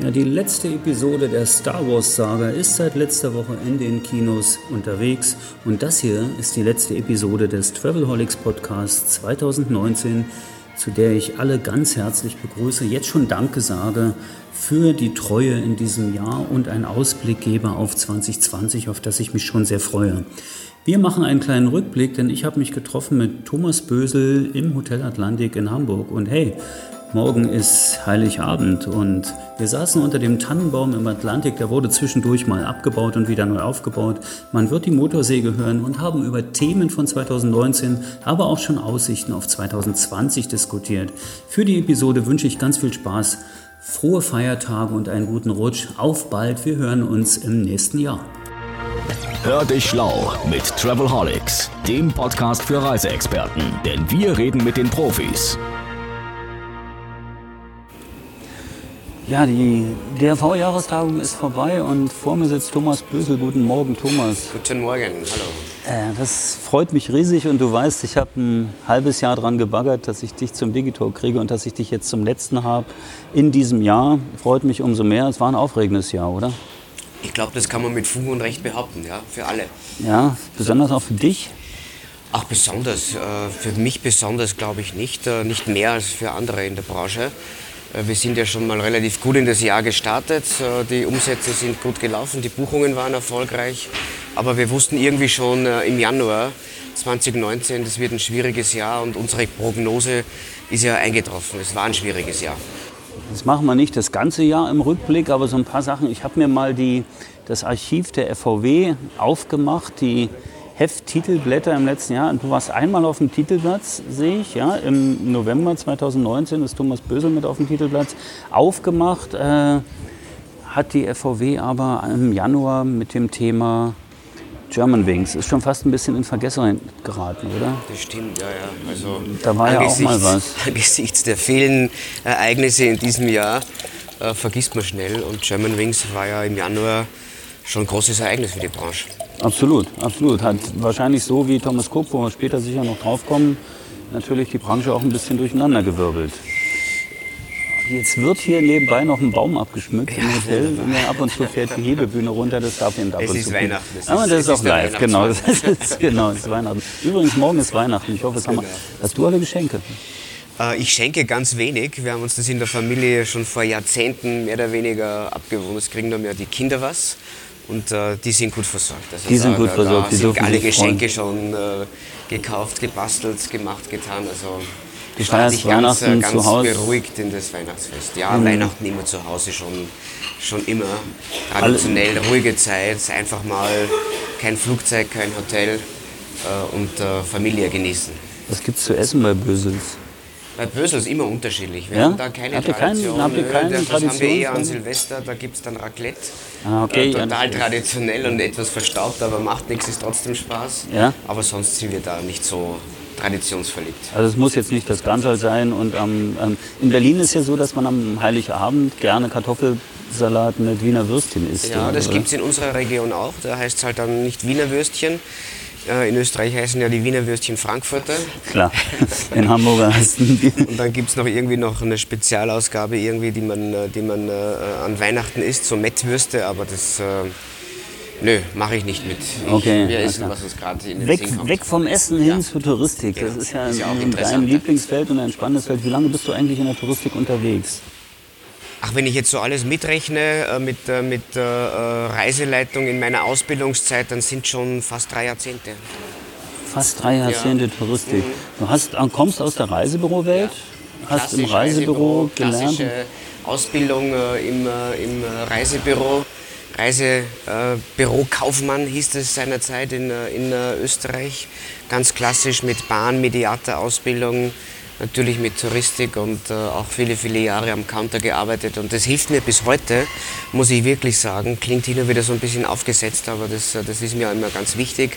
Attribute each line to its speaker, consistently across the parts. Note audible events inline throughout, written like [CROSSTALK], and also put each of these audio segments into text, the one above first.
Speaker 1: Ja, die letzte Episode der Star Wars Saga ist seit letzter Woche in den Kinos unterwegs und das hier ist die letzte Episode des Travelholics Podcasts 2019, zu der ich alle ganz herzlich begrüße, jetzt schon Danke sage für die Treue in diesem Jahr und einen Ausblick gebe auf 2020, auf das ich mich schon sehr freue. Wir machen einen kleinen Rückblick, denn ich habe mich getroffen mit Thomas Bösel im Hotel Atlantik in Hamburg und hey, Morgen ist Heiligabend und wir saßen unter dem Tannenbaum im Atlantik, der wurde zwischendurch mal abgebaut und wieder neu aufgebaut. Man wird die Motorsäge hören und haben über Themen von 2019, aber auch schon Aussichten auf 2020 diskutiert. Für die Episode wünsche ich ganz viel Spaß, frohe Feiertage und einen guten Rutsch. Auf bald, wir hören uns im nächsten Jahr.
Speaker 2: Hör dich schlau mit Travelholics, dem Podcast für Reiseexperten, denn wir reden mit den Profis.
Speaker 1: Ja, die DRV-Jahrestagung ist vorbei und vor mir sitzt Thomas Bösel. Guten Morgen, Thomas.
Speaker 3: Guten Morgen, hallo.
Speaker 1: Äh, das freut mich riesig und du weißt, ich habe ein halbes Jahr dran gebaggert, dass ich dich zum Digitalk kriege und dass ich dich jetzt zum letzten habe in diesem Jahr. Freut mich umso mehr. Es war ein aufregendes Jahr, oder?
Speaker 3: Ich glaube, das kann man mit Fug und Recht behaupten, ja, für alle.
Speaker 1: Ja, besonders auch für dich?
Speaker 3: Ach, besonders. Äh, für mich besonders glaube ich nicht. Äh, nicht mehr als für andere in der Branche. Äh, wir sind ja schon mal relativ gut in das Jahr gestartet. Äh, die Umsätze sind gut gelaufen, die Buchungen waren erfolgreich. Aber wir wussten irgendwie schon äh, im Januar 2019, das wird ein schwieriges Jahr und unsere Prognose ist ja eingetroffen. Es war ein schwieriges Jahr.
Speaker 1: Das machen wir nicht das ganze Jahr im Rückblick, aber so ein paar Sachen. Ich habe mir mal die, das Archiv der FVW aufgemacht, die Hefttitelblätter im letzten Jahr. Du warst einmal auf dem Titelplatz, sehe ich. Ja? Im November 2019 ist Thomas Bösel mit auf dem Titelplatz aufgemacht. Äh, hat die FVW aber im Januar mit dem Thema German Wings. Ist schon fast ein bisschen in Vergessenheit geraten, oder?
Speaker 3: Das stimmt, ja, ja. Also
Speaker 1: da war ja auch mal was. [LAUGHS]
Speaker 3: Angesichts der vielen Ereignisse in diesem Jahr äh, vergisst man schnell. Und German Wings war ja im Januar schon ein großes Ereignis für die Branche.
Speaker 1: Absolut, absolut. Hat wahrscheinlich so wie Thomas Cook, wo wir später sicher noch drauf kommen, natürlich die Branche auch ein bisschen durcheinander gewirbelt. Jetzt wird hier nebenbei noch ein Baum abgeschmückt ja, im Hotel. Und ab und zu fährt die Hebebühne runter, das darf eben ab
Speaker 3: es
Speaker 1: und
Speaker 3: ist
Speaker 1: zu.
Speaker 3: Weihnachten.
Speaker 1: Es Aber das ist auch live, genau. [LAUGHS] Das ist, genau, das ist Weihnachten. Übrigens, morgen ist Weihnachten. Ich hoffe, es haben wir. Hast du alle Geschenke?
Speaker 3: Äh, ich schenke ganz wenig. Wir haben uns das in der Familie schon vor Jahrzehnten mehr oder weniger abgewohnt. Es kriegen dann ja die Kinder was. Und äh, die sind gut versorgt.
Speaker 1: Also die sind gut versorgt. Da
Speaker 3: die sind alle Geschenke freuen. schon äh, gekauft, gebastelt, gemacht, getan. Also
Speaker 1: die Weihnachten
Speaker 3: ganz, äh, ganz
Speaker 1: zu Hause?
Speaker 3: beruhigt in das Weihnachtsfest. Ja, mhm. Weihnachten immer zu Hause schon, schon immer. Traditionell, Alle. ruhige Zeit, einfach mal kein Flugzeug, kein Hotel äh, und äh, Familie genießen.
Speaker 1: Was gibt's zu essen bei Bösels?
Speaker 3: Bei Bösel ist immer unterschiedlich. Wir
Speaker 1: ja?
Speaker 3: haben da keine
Speaker 1: habt Tradition. Keinen, habt keine
Speaker 3: das
Speaker 1: Tradition
Speaker 3: haben wir eher an Silvester, da gibt es dann Raclette.
Speaker 1: Ah, okay.
Speaker 3: Äh, total traditionell und etwas verstaubt, aber macht nichts, ist trotzdem Spaß.
Speaker 1: Ja?
Speaker 3: Aber sonst sind wir da nicht so traditionsverliebt.
Speaker 1: Also es muss jetzt nicht das Ganze sein. Und ähm, in Berlin ist ja so, dass man am Heiligabend gerne Kartoffelsalat mit Wiener Würstchen isst.
Speaker 3: Ja, das gibt es in unserer Region auch. Da heißt es halt dann nicht Wiener Würstchen, in Österreich heißen ja die Wiener Würstchen Frankfurter.
Speaker 1: Klar, [LAUGHS] in Hamburger heißen die.
Speaker 3: Und dann gibt es noch irgendwie noch eine Spezialausgabe, irgendwie, die man, äh, die man äh, an Weihnachten isst, so Mettwürste, aber das... Äh, Nö, mache ich nicht mit. Ich,
Speaker 1: okay.
Speaker 3: Wir essen, was uns gerade in den
Speaker 1: weg,
Speaker 3: Sinn kommt.
Speaker 1: weg vom Essen hin ja. zur Touristik. Das ist ja, ist ja ein, dein Lieblingsfeld und ein spannendes Feld. Wie lange bist du eigentlich in der Touristik unterwegs?
Speaker 3: Ach, wenn ich jetzt so alles mitrechne äh, mit, äh, mit äh, Reiseleitung in meiner Ausbildungszeit, dann sind schon fast drei Jahrzehnte.
Speaker 1: Fast drei Jahrzehnte ja. Touristik. Mhm. Du hast, kommst aus der Reisebürowelt, ja. hast im Reisebüro, Reisebüro gelernt.
Speaker 3: Klassische Ausbildung äh, im, äh, im Reisebüro. Reisebürokaufmann hieß es seinerzeit in, äh, in Österreich. Ganz klassisch mit Bahn, Mediator-Ausbildung, natürlich mit Touristik und äh, auch viele, viele Jahre am Counter gearbeitet. Und das hilft mir bis heute, muss ich wirklich sagen. Klingt hin und wieder so ein bisschen aufgesetzt, aber das, äh, das ist mir immer ganz wichtig,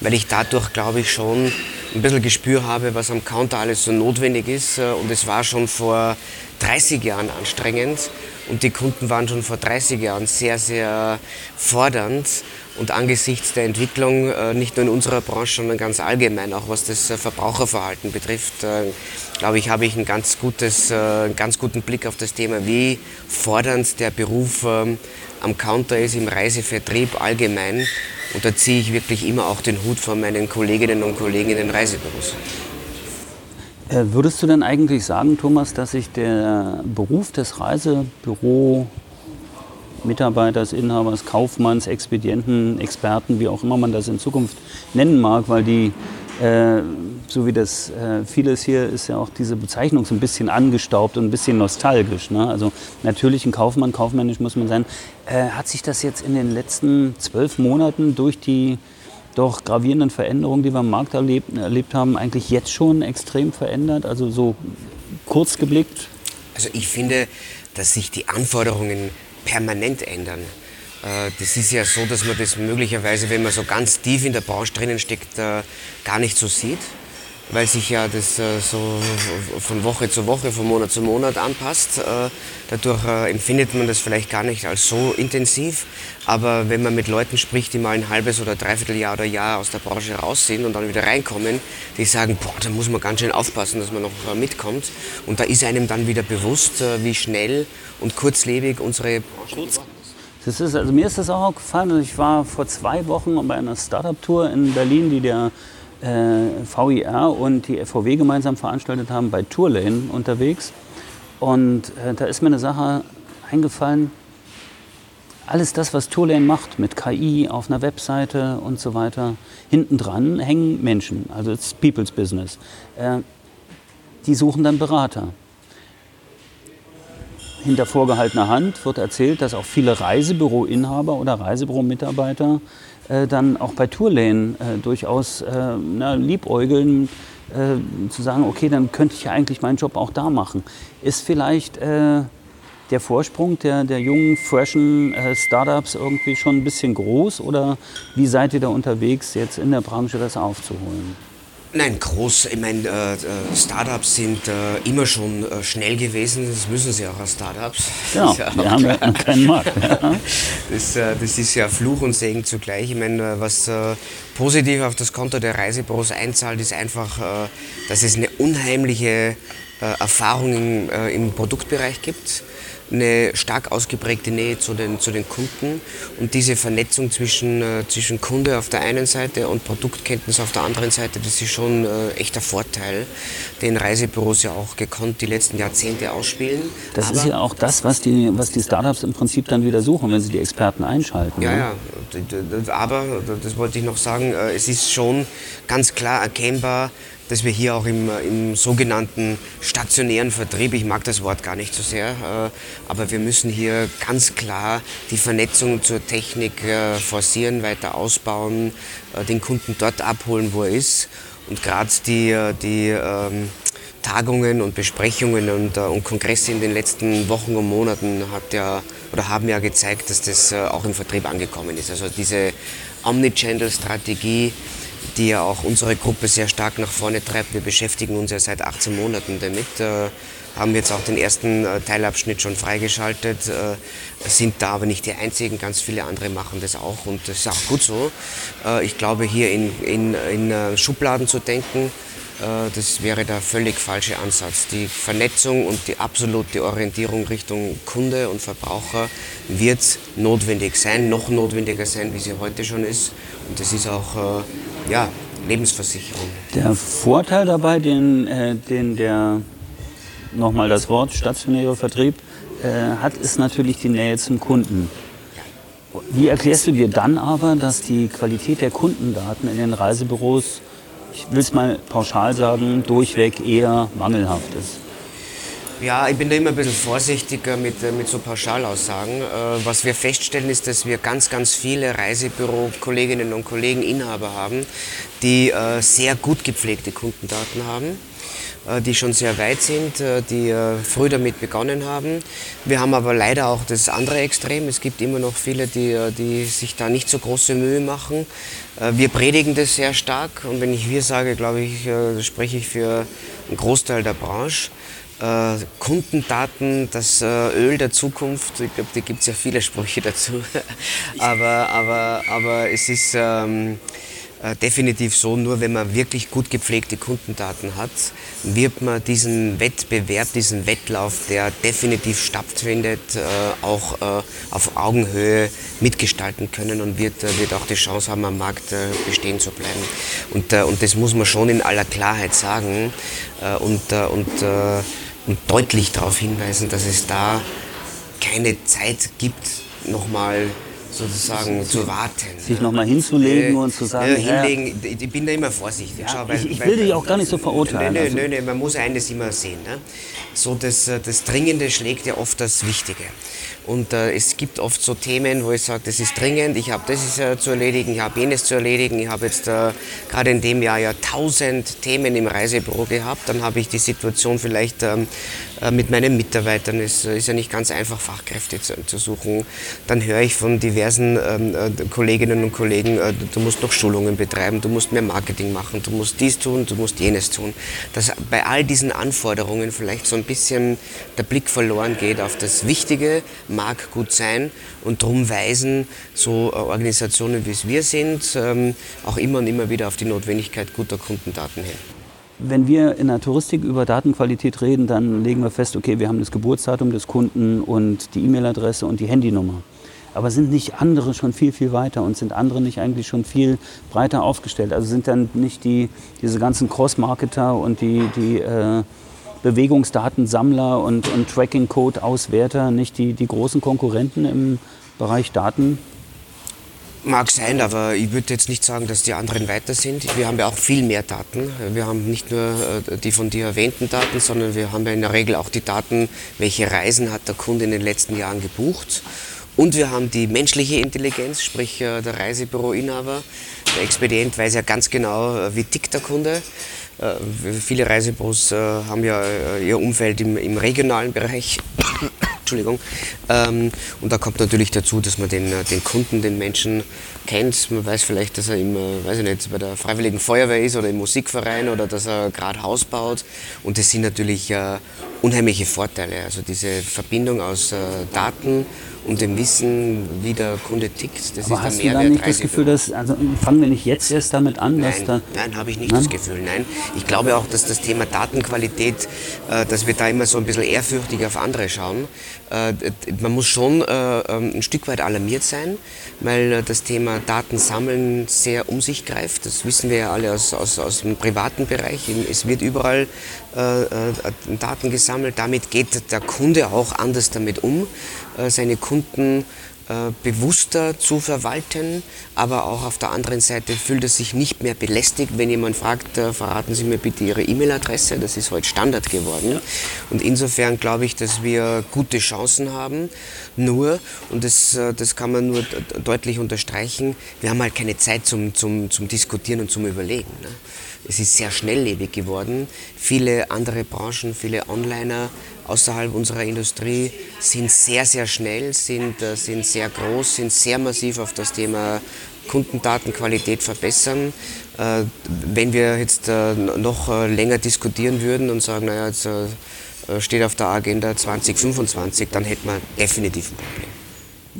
Speaker 3: weil ich dadurch, glaube ich, schon ein bisschen Gespür habe, was am Counter alles so notwendig ist. Äh, und es war schon vor 30 Jahren anstrengend und die Kunden waren schon vor 30 Jahren sehr, sehr fordernd. Und angesichts der Entwicklung, äh, nicht nur in unserer Branche, sondern ganz allgemein, auch was das äh, Verbraucherverhalten betrifft, äh, glaube ich, habe ich ein ganz gutes, einen ganz guten Blick auf das Thema, wie fordernd der Beruf ähm, am Counter ist, im Reisevertrieb allgemein. Und da ziehe ich wirklich immer auch den Hut von meinen Kolleginnen und Kollegen in den Reisebüros.
Speaker 1: Würdest du denn eigentlich sagen, Thomas, dass sich der Beruf des Reisebüro Mitarbeiters, Inhabers, Kaufmanns, Expedienten, Experten, wie auch immer man das in Zukunft nennen mag, weil die, äh, so wie das äh, vieles hier ist ja auch diese Bezeichnung so ein bisschen angestaubt und ein bisschen nostalgisch. Ne? Also natürlich ein Kaufmann, kaufmännisch muss man sein. Äh, hat sich das jetzt in den letzten zwölf Monaten durch die doch gravierenden Veränderungen, die wir am Markt erlebt, erlebt haben, eigentlich jetzt schon extrem verändert? Also so kurz geblickt?
Speaker 3: Also ich finde, dass sich die Anforderungen permanent ändern. Äh, das ist ja so, dass man das möglicherweise, wenn man so ganz tief in der Branche drinnen steckt, äh, gar nicht so sieht, weil sich ja das äh, so von Woche zu Woche, von Monat zu Monat anpasst. Dadurch empfindet man das vielleicht gar nicht als so intensiv. Aber wenn man mit Leuten spricht, die mal ein halbes oder dreiviertel Jahr oder Jahr aus der Branche raus sind und dann wieder reinkommen, die sagen, boah, da muss man ganz schön aufpassen, dass man noch mitkommt. Und da ist einem dann wieder bewusst, wie schnell und kurzlebig unsere Branche ist.
Speaker 1: Das ist, also mir ist das auch aufgefallen. Also ich war vor zwei Wochen bei einer Startup-Tour in Berlin, die der äh, VIR und die FVW gemeinsam veranstaltet haben, bei Tourlane unterwegs. Und äh, da ist mir eine Sache eingefallen. Alles das, was Tourlane macht mit KI auf einer Webseite und so weiter, hinten dran hängen Menschen. Also ist People's Business. Äh, die suchen dann Berater hinter vorgehaltener Hand wird erzählt, dass auch viele Reisebüroinhaber oder Reisebüromitarbeiter äh, dann auch bei Tourlane äh, durchaus äh, na, liebäugeln, äh, zu sagen, okay, dann könnte ich ja eigentlich meinen Job auch da machen. Ist vielleicht der Vorsprung der, der jungen, freshen Startups irgendwie schon ein bisschen groß oder wie seid ihr da unterwegs, jetzt in der Branche das aufzuholen?
Speaker 3: Nein, groß. Ich meine, äh, äh, Startups sind äh, immer schon äh, schnell gewesen. Das müssen sie auch als Startups.
Speaker 1: Genau, [LAUGHS] ja, wir haben ja keinen Markt. [LAUGHS]
Speaker 3: Das, äh, das, ist ja Fluch und Segen zugleich. Ich meine, äh, was positiv auf das Konto der Reisebüros einzahlt, ist einfach, dass es eine unheimliche Erfahrung im, im Produktbereich gibt eine stark ausgeprägte Nähe zu den, zu den Kunden und diese Vernetzung zwischen, äh, zwischen Kunde auf der einen Seite und Produktkenntnis auf der anderen Seite, das ist schon äh, echter Vorteil, den Reisebüros ja auch gekonnt die letzten Jahrzehnte ausspielen.
Speaker 1: Das Aber ist ja auch das, was die, was die Startups im Prinzip dann wieder suchen, wenn sie die Experten einschalten.
Speaker 3: Ja, ne? ja, aber, das wollte ich noch sagen, äh, es ist schon ganz klar erkennbar, dass wir hier auch im, im, sogenannten stationären Vertrieb, ich mag das Wort gar nicht so sehr, äh, aber wir müssen hier ganz klar die Vernetzung zur Technik äh, forcieren, weiter ausbauen, äh, den Kunden dort abholen, wo er ist. Und gerade die, die ähm, Tagungen und Besprechungen und, und, Kongresse in den letzten Wochen und Monaten hat ja, oder haben ja gezeigt, dass das auch im Vertrieb angekommen ist. Also diese Omnichannel-Strategie, die ja auch unsere Gruppe sehr stark nach vorne treibt. Wir beschäftigen uns ja seit 18 Monaten damit, äh, haben jetzt auch den ersten äh, Teilabschnitt schon freigeschaltet, äh, sind da aber nicht die einzigen, ganz viele andere machen das auch und das ist auch gut so. Äh, ich glaube, hier in, in, in äh, Schubladen zu denken, äh, das wäre der völlig falsche Ansatz. Die Vernetzung und die absolute Orientierung Richtung Kunde und Verbraucher wird notwendig sein, noch notwendiger sein, wie sie heute schon ist. Und das ist auch ja, Lebensversicherung.
Speaker 1: Der Vorteil dabei, den, äh, den der, nochmal das Wort, stationäre Vertrieb äh, hat, ist natürlich die Nähe zum Kunden. Wie erklärst du dir dann aber, dass die Qualität der Kundendaten in den Reisebüros, ich will es mal pauschal sagen, durchweg eher mangelhaft ist?
Speaker 3: Ja, ich bin da immer ein bisschen vorsichtiger mit, äh, mit so Pauschalaussagen. Äh, was wir feststellen, ist, dass wir ganz, ganz viele Reisebüro-Kolleginnen und Kollegen, Inhaber haben, die äh, sehr gut gepflegte Kundendaten haben die schon sehr weit sind, die früh damit begonnen haben. Wir haben aber leider auch das andere Extrem. Es gibt immer noch viele, die, die sich da nicht so große Mühe machen. Wir predigen das sehr stark und wenn ich wir sage, glaube ich, spreche ich für einen Großteil der Branche Äh, Kundendaten, das äh, Öl der Zukunft, ich glaube, da gibt es ja viele Sprüche [LAUGHS] dazu. aber, aber, aber es ist ähm, äh, definitiv so, nur wenn man wirklich gut gepflegte Kundendaten hat, wird man diesen Wettbewerb, diesen Wettlauf, der definitiv stattfindet, äh, auch äh, auf Augenhöhe mitgestalten können und wird, äh, wird auch die Chance haben, am Markt bestehen zu bleiben. Und, und das muss man schon in aller Klarheit sagen und, und, und deutlich darauf hinweisen, dass es da keine Zeit gibt, nochmal sozusagen zu warten.
Speaker 1: Sich nochmal hinzulegen äh, und zu sagen,
Speaker 3: äh, hinlegen, ich bin da immer vorsichtig.
Speaker 1: Ja, Schau, weil, ich, ich, will dich auch gar nicht so verurteilen.
Speaker 3: Nein, nein, also. man muss eines immer sehen. Ne? So das, äh, das Dringende schlägt ja oft das Wichtige. Und äh, es gibt oft so Themen, wo ich sage, das ist dringend, ich habe das ist, äh, zu erledigen, ich habe jenes zu erledigen. Ich habe jetzt äh, gerade in dem Jahr ja tausend Themen im Reisebüro gehabt. Dann habe ich die Situation vielleicht ähm, äh, mit meinen Mitarbeitern. Es ist ja nicht ganz einfach, Fachkräfte zu, zu suchen. Dann höre ich von diversen ähm, äh, Kolleginnen und Kollegen, äh, du musst noch Schulungen betreiben, du musst mehr Marketing machen, du musst dies tun, du musst jenes tun. Dass bei all diesen Anforderungen vielleicht so ein bisschen der Blick verloren geht auf das Wichtige, mag gut sein und darum weisen so Organisationen, wie es wir sind, ähm, auch immer und immer wieder auf die Notwendigkeit guter Kundendaten hin.
Speaker 1: Wenn wir in der Touristik über Datenqualität reden, dann legen wir fest, okay, wir haben das Geburtsdatum des Kunden und die E-Mail-Adresse und die Handynummer. Aber sind nicht andere schon viel, viel weiter und sind andere nicht eigentlich schon viel breiter aufgestellt? Also sind dann nicht die, diese ganzen Cross-Marketer und die, die äh, Bewegungsdatensammler und, und Tracking-Code-Auswerter nicht die, die großen Konkurrenten im Bereich Daten?
Speaker 3: Mag sein, aber ich würde jetzt nicht sagen, dass die anderen weiter sind. Wir haben ja auch viel mehr Daten. Wir haben nicht nur äh, die von dir erwähnten Daten, sondern wir haben ja in der Regel auch die Daten, welche Reisen hat der Kunde in den letzten Jahren gebucht. Und wir haben die menschliche Intelligenz, sprich äh, der Reisebüroinhaber. Der Expedient weiß ja ganz genau, äh, wie tickt der Kunde. Viele Reisebüros haben ja ihr Umfeld im regionalen Bereich. Entschuldigung. Ähm, und da kommt natürlich dazu, dass man den, den Kunden, den Menschen kennt. Man weiß vielleicht, dass er im, weiß ich nicht, bei der Freiwilligen Feuerwehr ist oder im Musikverein oder dass er gerade Haus baut. Und das sind natürlich äh, unheimliche Vorteile. Also diese Verbindung aus äh, Daten und dem Wissen, wie der Kunde tickt.
Speaker 1: Das Aber ist hast der Mehrwert. du da nicht das Gefühl, dass, also fangen wir nicht jetzt erst damit an?
Speaker 3: Nein, da nein habe ich nicht nein? das Gefühl, nein. Ich glaube auch, dass das Thema Datenqualität, äh, dass wir da immer so ein bisschen ehrfürchtig auf andere schauen. Äh, man muss schon äh, ähm, ein Stück weit alarmiert sein, weil äh, das Thema Datensammeln sehr um sich greift. Das wissen wir ja alle aus, aus, aus dem privaten Bereich. Es wird überall Daten gesammelt. Damit geht der Kunde auch anders damit um, äh, seine Kunden äh, bewusster zu verwalten, aber auch auf der anderen Seite fühlt er sich nicht mehr belästigt, wenn jemand fragt, äh, verraten Sie mir bitte Ihre E-Mail-Adresse, das ist heute Standard geworden. Und insofern glaube ich, dass wir gute Chancen haben. Nur, und das, äh, das kann man nur deutlich unterstreichen, wir haben halt keine Zeit zum, zum, zum Diskutieren und zum Überlegen. Ne? Es ist sehr schnelllebig geworden. Viele andere Branchen, viele Onliner außerhalb unserer Industrie sind sehr, sehr schnell, sind, äh, sind sehr groß, sind sehr massiv auf das Thema Kundendatenqualität verbessern. Äh, wenn wir jetzt äh, noch länger diskutieren würden und sagen, naja, jetzt steht auf der Agenda 2025, dann hätten wir definitiv ein Problem.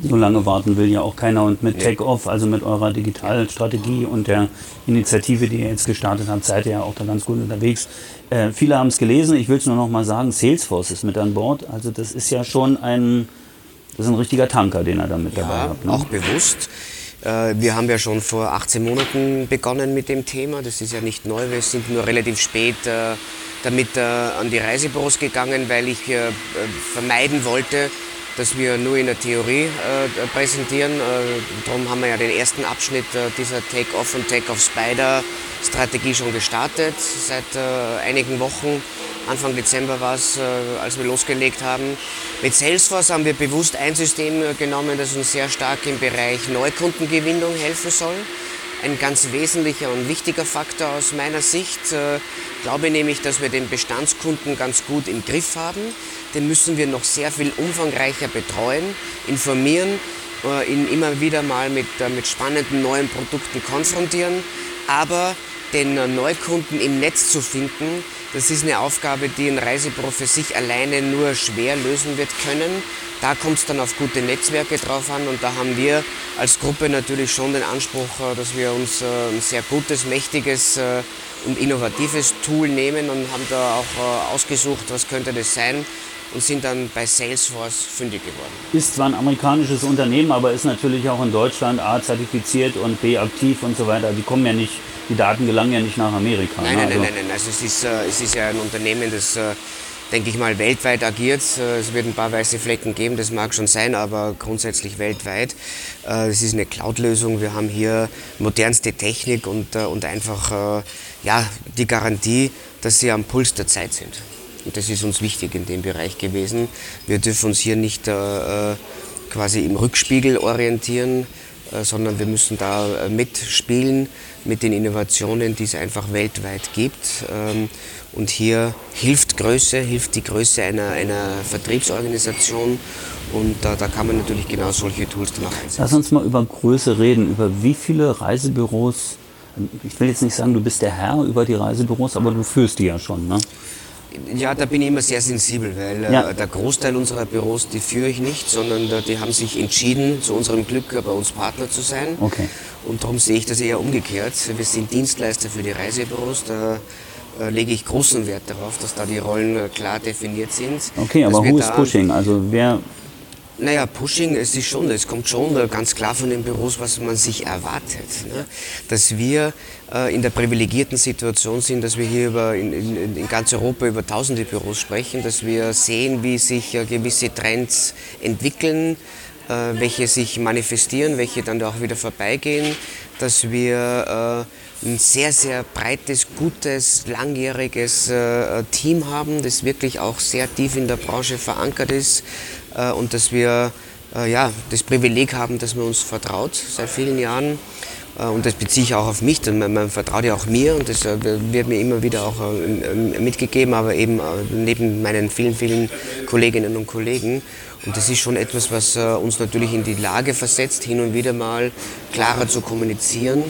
Speaker 1: So lange warten will ja auch keiner. Und mit. Take-Off, also mit eurer Digitalstrategie und der Initiative, die ihr jetzt gestartet habt, seid ihr ja auch da ganz gut unterwegs. Äh, viele haben es gelesen. Ich will es nur noch mal sagen, Salesforce ist mit an Bord. Also das ist ja schon ein, das ist ein richtiger Tanker, den er da mit
Speaker 3: ja,
Speaker 1: dabei hat.
Speaker 3: Ne? auch bewusst. Äh, wir haben ja schon vor 18 Monaten begonnen mit dem Thema. Das ist ja nicht neu. Wir sind nur relativ spät äh, damit an die Reisebüros gegangen, weil ich vermeiden wollte, dass wir nur in der Theorie äh, präsentieren. Äh, darum haben wir ja den ersten Abschnitt äh, dieser Take-Off und Take-Off-Spider-Strategie schon gestartet. Seit äh, einigen Wochen, Anfang Dezember war es, äh, als wir losgelegt haben. Mit Salesforce haben wir bewusst ein System äh, genommen, das uns sehr stark im Bereich Neukundengewinnung helfen soll. Ein ganz wesentlicher und wichtiger Faktor aus meiner Sicht. Ich glaube nämlich, dass wir den Bestandskunden ganz gut im Griff haben den müssen wir noch sehr viel umfangreicher betreuen, informieren, äh, ihn immer wieder mal mit, äh, mit spannenden neuen Produkten konfrontieren. Aber den Neukunden im Netz zu finden, das ist eine Aufgabe, die ein Reisebüro sich alleine nur schwer lösen wird können. Da kommt es dann auf gute Netzwerke drauf an und da haben wir als Gruppe natürlich schon den Anspruch, äh, dass wir uns äh, ein sehr gutes, mächtiges äh, und innovatives Tool nehmen und haben da auch ausgesucht, was könnte das sein und sind dann bei Salesforce fündig geworden.
Speaker 1: Ist zwar ein amerikanisches Unternehmen, aber ist natürlich auch in Deutschland A zertifiziert und B aktiv und so weiter. Die kommen ja nicht, die Daten gelangen ja nicht nach Amerika.
Speaker 3: Nein, ne? nein, also nein, nein, nein. Also es ist, es ist ja ein Unternehmen, das denke ich mal, weltweit agiert. Äh, es wird ein paar weiße Flecken geben, das mag schon sein, aber grundsätzlich weltweit. Äh, es ist eine Cloud-Lösung. Wir haben hier modernste Technik und, äh, und einfach ja, die Garantie, dass sie am Puls der Zeit sind. Und das ist uns wichtig in dem Bereich gewesen. Wir dürfen uns hier nicht quasi im Rückspiegel orientieren, sondern wir müssen da mitspielen mit den Innovationen, die es einfach weltweit gibt. Ähm, und hier hilft Größe, hilft die Größe einer, einer Vertriebsorganisation. Und da, da kann man natürlich genau solche Tools dann einsetzen.
Speaker 1: Lass uns mal über Größe reden. Über wie viele Reisebüros, ich will jetzt nicht sagen, du bist der Herr über die Reisebüros, aber du führst die ja schon, ne?
Speaker 3: Ja, da bin ich immer sehr sensibel, weil äh, ja. der Großteil unserer Büros, die führe ich nicht, sondern die haben sich entschieden, zu unserem Glück bei uns Partner zu sein.
Speaker 1: Okay.
Speaker 3: Und darum sehe ich das eher umgekehrt. Wir sind Dienstleister für die Reisebüros. Da äh, lege ich großen Wert darauf, dass da die Rollen äh, klar definiert sind.
Speaker 1: Okay, aber who is pushing? Also wer
Speaker 3: naja, Pushing, es ist schon, es kommt schon äh, ganz klar von den Büros, was man sich erwartet. Ne? Dass wir äh, in der privilegierten Situation sind, dass wir hier über, in, in, in, ganz Europa über tausende Büros sprechen, dass wir sehen, wie sich äh, gewisse Trends entwickeln, äh, welche sich manifestieren, welche dann auch wieder vorbeigehen, dass wir äh, ein sehr, sehr breites, gutes, langjähriges äh, Team haben, das wirklich auch sehr tief in der Branche verankert ist und dass wir äh, ja, das Privileg haben, dass man uns vertraut seit vielen Jahren. Äh, und das beziehe ich auch auf mich, denn man, man vertraut ja auch mir und das äh, wird mir immer wieder auch äh, mitgegeben, aber eben neben meinen vielen, vielen Kolleginnen und Kollegen. Und das ist schon etwas, was uns natürlich in die Lage versetzt, hin und wieder mal klarer zu kommunizieren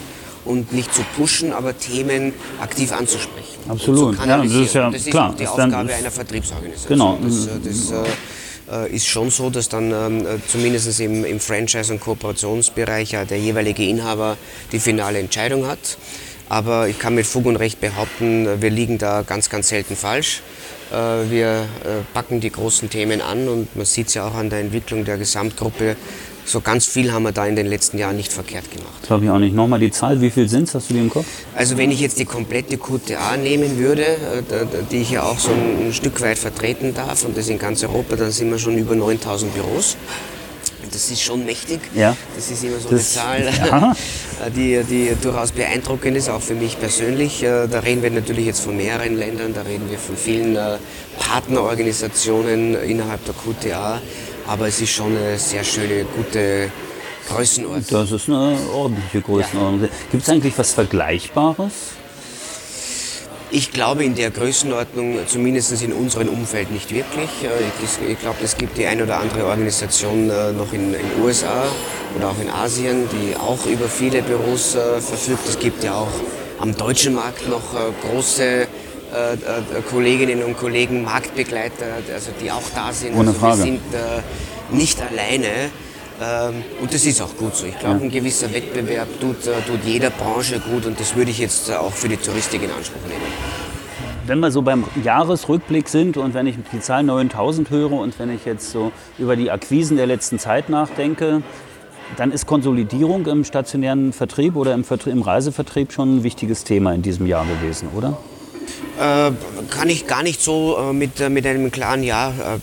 Speaker 3: und nicht zu pushen, aber Themen aktiv anzusprechen.
Speaker 1: Absolut,
Speaker 3: ja, das
Speaker 1: ist ja
Speaker 3: das ist
Speaker 1: klar.
Speaker 3: die Aufgabe einer Vertriebsorganisation.
Speaker 1: Genau.
Speaker 3: Das, das äh, äh, ist schon so, dass dann ähm, äh, zumindest im, im Franchise- und Kooperationsbereich ja der jeweilige Inhaber die finale Entscheidung hat. Aber ich kann mit Fug und Recht behaupten, wir liegen da ganz, ganz selten falsch. Wir packen die großen Themen an und man sieht es ja auch an der Entwicklung der Gesamtgruppe, so ganz viel haben wir da in den letzten Jahren nicht verkehrt gemacht.
Speaker 1: Das habe ich auch nicht. Nochmal die Zahl, wie viel sind es? Hast du die im Kopf?
Speaker 3: Also wenn ich jetzt die komplette QTA nehmen würde, äh, die ich ja auch so ein Stück weit vertreten darf und das in ganz Europa, dann sind wir schon über 9000 Büros. Das ist schon mächtig.
Speaker 1: Ja.
Speaker 3: Das ist immer so das, eine Zahl, [LAUGHS] [LAUGHS] ja. die, die durchaus beeindruckend ist, auch für mich persönlich. Äh, da reden wir natürlich jetzt von mehreren Ländern, da reden wir von vielen äh, Partnerorganisationen innerhalb der QTA aber es ist schon eine sehr schöne, gute Größenordnung.
Speaker 1: Das ist eine ordentliche Größenordnung. Ja. Gibt es eigentlich was Vergleichbares?
Speaker 3: Ich glaube in der Größenordnung, zumindest in unserem Umfeld nicht wirklich. Äh, ich glaube, es gibt die ein oder andere Organisation äh, noch in den USA oder auch in Asien, die auch über viele Büros äh, verfügt. Es gibt ja auch am deutschen Markt noch große äh, äh, Kolleginnen und Kollegen, Marktbegleiter, also die auch da sind.
Speaker 1: Ohne
Speaker 3: also
Speaker 1: Frage.
Speaker 3: Wir sind äh, nicht alleine. Ähm, und das ist auch gut so. Ich glaube, ja. ein gewisser Wettbewerb tut, tut jeder Branche gut und das würde ich jetzt auch für die Touristik in Anspruch nehmen.
Speaker 1: Wenn wir so beim Jahresrückblick sind und wenn ich die Zahl 9000 höre und wenn ich jetzt so über die Akquisen der letzten Zeit nachdenke, dann ist Konsolidierung im stationären Vertrieb oder im, Vertrieb, im Reisevertrieb schon ein wichtiges Thema in diesem Jahr gewesen, oder?
Speaker 3: Äh, kann ich gar nicht so äh, mit, äh, mit einem klaren Ja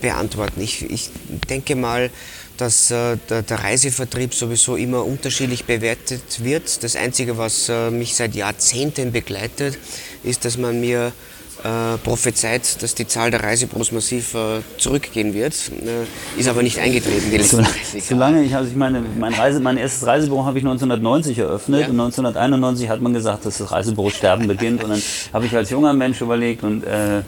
Speaker 3: beantworten. Ich, ich denke mal, dass der, der, Reisevertrieb sowieso immer unterschiedlich bewertet wird. Das Einzige, was mich seit Jahrzehnten begleitet, ist, dass man mir äh, prophezeit, dass die Zahl der Reisebüros massiv äh, zurückgehen wird. Äh, ist aber nicht eingetreten. Die
Speaker 1: letzten Solange ich, also ich meine, mein, Reise, mein erstes Reisebüro habe ich 1990 eröffnet ja. und 1991 hat man gesagt, dass das Reisebüro sterben beginnt und dann habe ich als junger Mensch überlegt und äh,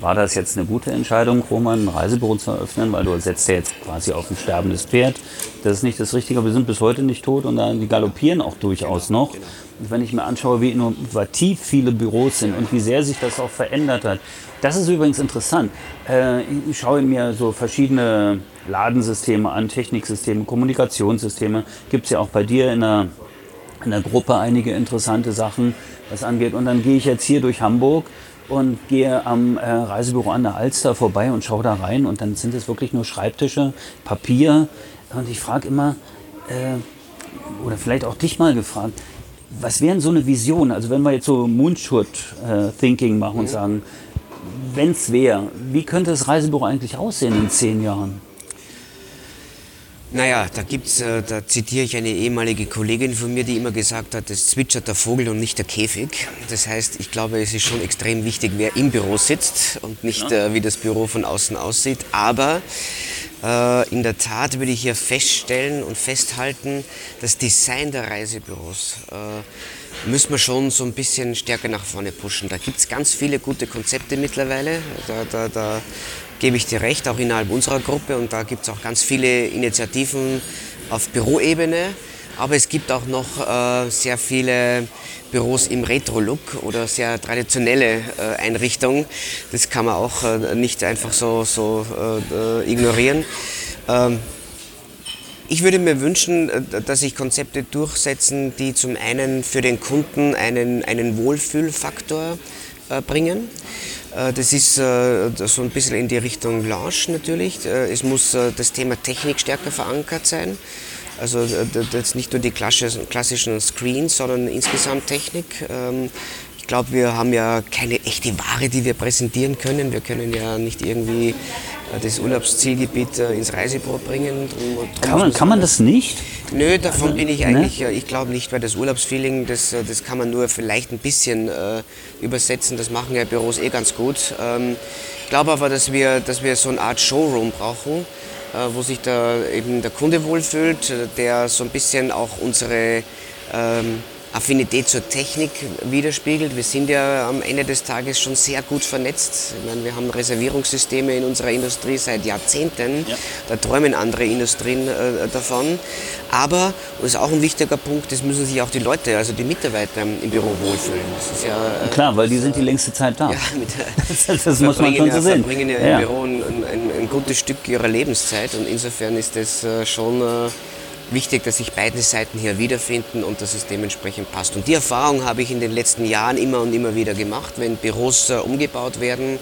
Speaker 1: War das jetzt eine gute Entscheidung, Roman, ein Reisebüro zu eröffnen? Weil du setzt ja jetzt quasi auf ein sterbendes Pferd. Das ist nicht das Richtige. Wir sind bis heute nicht tot und die galoppieren auch durchaus genau, noch. Genau. Und wenn ich mir anschaue, wie innovativ viele Büros sind und wie sehr sich das auch verändert hat. Das ist übrigens interessant. Äh, ich schaue mir so verschiedene Ladensysteme an, Techniksysteme, Kommunikationssysteme. Gibt es ja auch bei dir in der, in der Gruppe einige interessante Sachen, was angeht. Und dann gehe ich jetzt hier durch Hamburg und gehe am äh, Reisebüro an der Alster vorbei und schaue da rein und dann sind es wirklich nur Schreibtische, Papier und ich frage immer, äh, oder vielleicht auch dich mal gefragt, was wäre so eine Vision? Also wenn wir jetzt so Moonshot-Thinking äh, machen und sagen, wenn es wäre, wie könnte das Reisebüro eigentlich aussehen in zehn Jahren?
Speaker 3: Naja, da gibt's, äh, da zitiere ich eine ehemalige Kollegin von mir, die immer gesagt hat, es zwitschert der Vogel und nicht der Käfig. Das heißt, ich glaube, es ist schon extrem wichtig, wer im Büro sitzt und nicht ja. äh, wie das Büro von außen aussieht. Aber äh, in der Tat würde ich hier feststellen und festhalten, das Design der Reisebüros äh, müssen wir schon so ein bisschen stärker nach vorne pushen. Da gibt es ganz viele gute Konzepte mittlerweile. Da, da, da gebe ich dir recht, auch innerhalb unserer Gruppe. Und da gibt es auch ganz viele Initiativen auf Büroebene. Aber es gibt auch noch äh, sehr viele Büros im Retro-Look oder sehr traditionelle äh, Einrichtungen. Das kann man auch äh, nicht einfach so, so äh, ignorieren. Ähm, ich würde mir wünschen, äh, dass sich Konzepte durchsetzen, die zum einen für den Kunden einen, einen Wohlfühlfaktor äh, bringen. Äh, das ist so ein bisschen in die Richtung Lounge natürlich. Es muss das Thema Technik stärker verankert sein. Also das nicht nur die klassischen Screens, sondern insgesamt Technik. Ähm, ich glaube, wir haben ja keine echte Ware, die wir präsentieren können. Wir können ja nicht irgendwie das Urlaubszielgebiet ins Reisebüro bringen.
Speaker 1: Drum, drum kann, man, kann man das nicht?
Speaker 3: Nö, davon bin ich eigentlich, ne? ich glaube nicht, weil das Urlaubsfeeling, das, das kann man nur vielleicht ein bisschen äh, übersetzen. Das machen ja Büros eh ganz gut. Ähm, ich glaube aber, dass wir, dass wir so eine Art Showroom brauchen, äh, wo sich da eben der Kunde wohlfühlt, der so ein bisschen auch unsere ähm, Affinität zur Technik widerspiegelt. Wir sind ja am Ende des Tages schon sehr gut vernetzt. Ich meine, wir haben Reservierungssysteme in unserer Industrie seit Jahrzehnten. Ja. Da träumen andere Industrien äh, davon. Aber, und das ist auch ein wichtiger Punkt, das müssen sich auch die Leute, also die Mitarbeiter im Büro wohlfühlen. Das
Speaker 1: ja, äh, Klar, weil die sind die längste Zeit da. [LAUGHS] Ja, mit,
Speaker 3: das, das muss man schon so sehen. verbringen ja, ja, im Büro ein, ein, ein, gutes Stück ihrer Lebenszeit und insofern ist das äh, schon äh, wichtig, dass sich beide Seiten hier wiederfinden und dass es dementsprechend passt. Und die Erfahrung habe ich in den letzten Jahren immer und immer wieder gemacht, wenn Büros äh, umgebaut werden,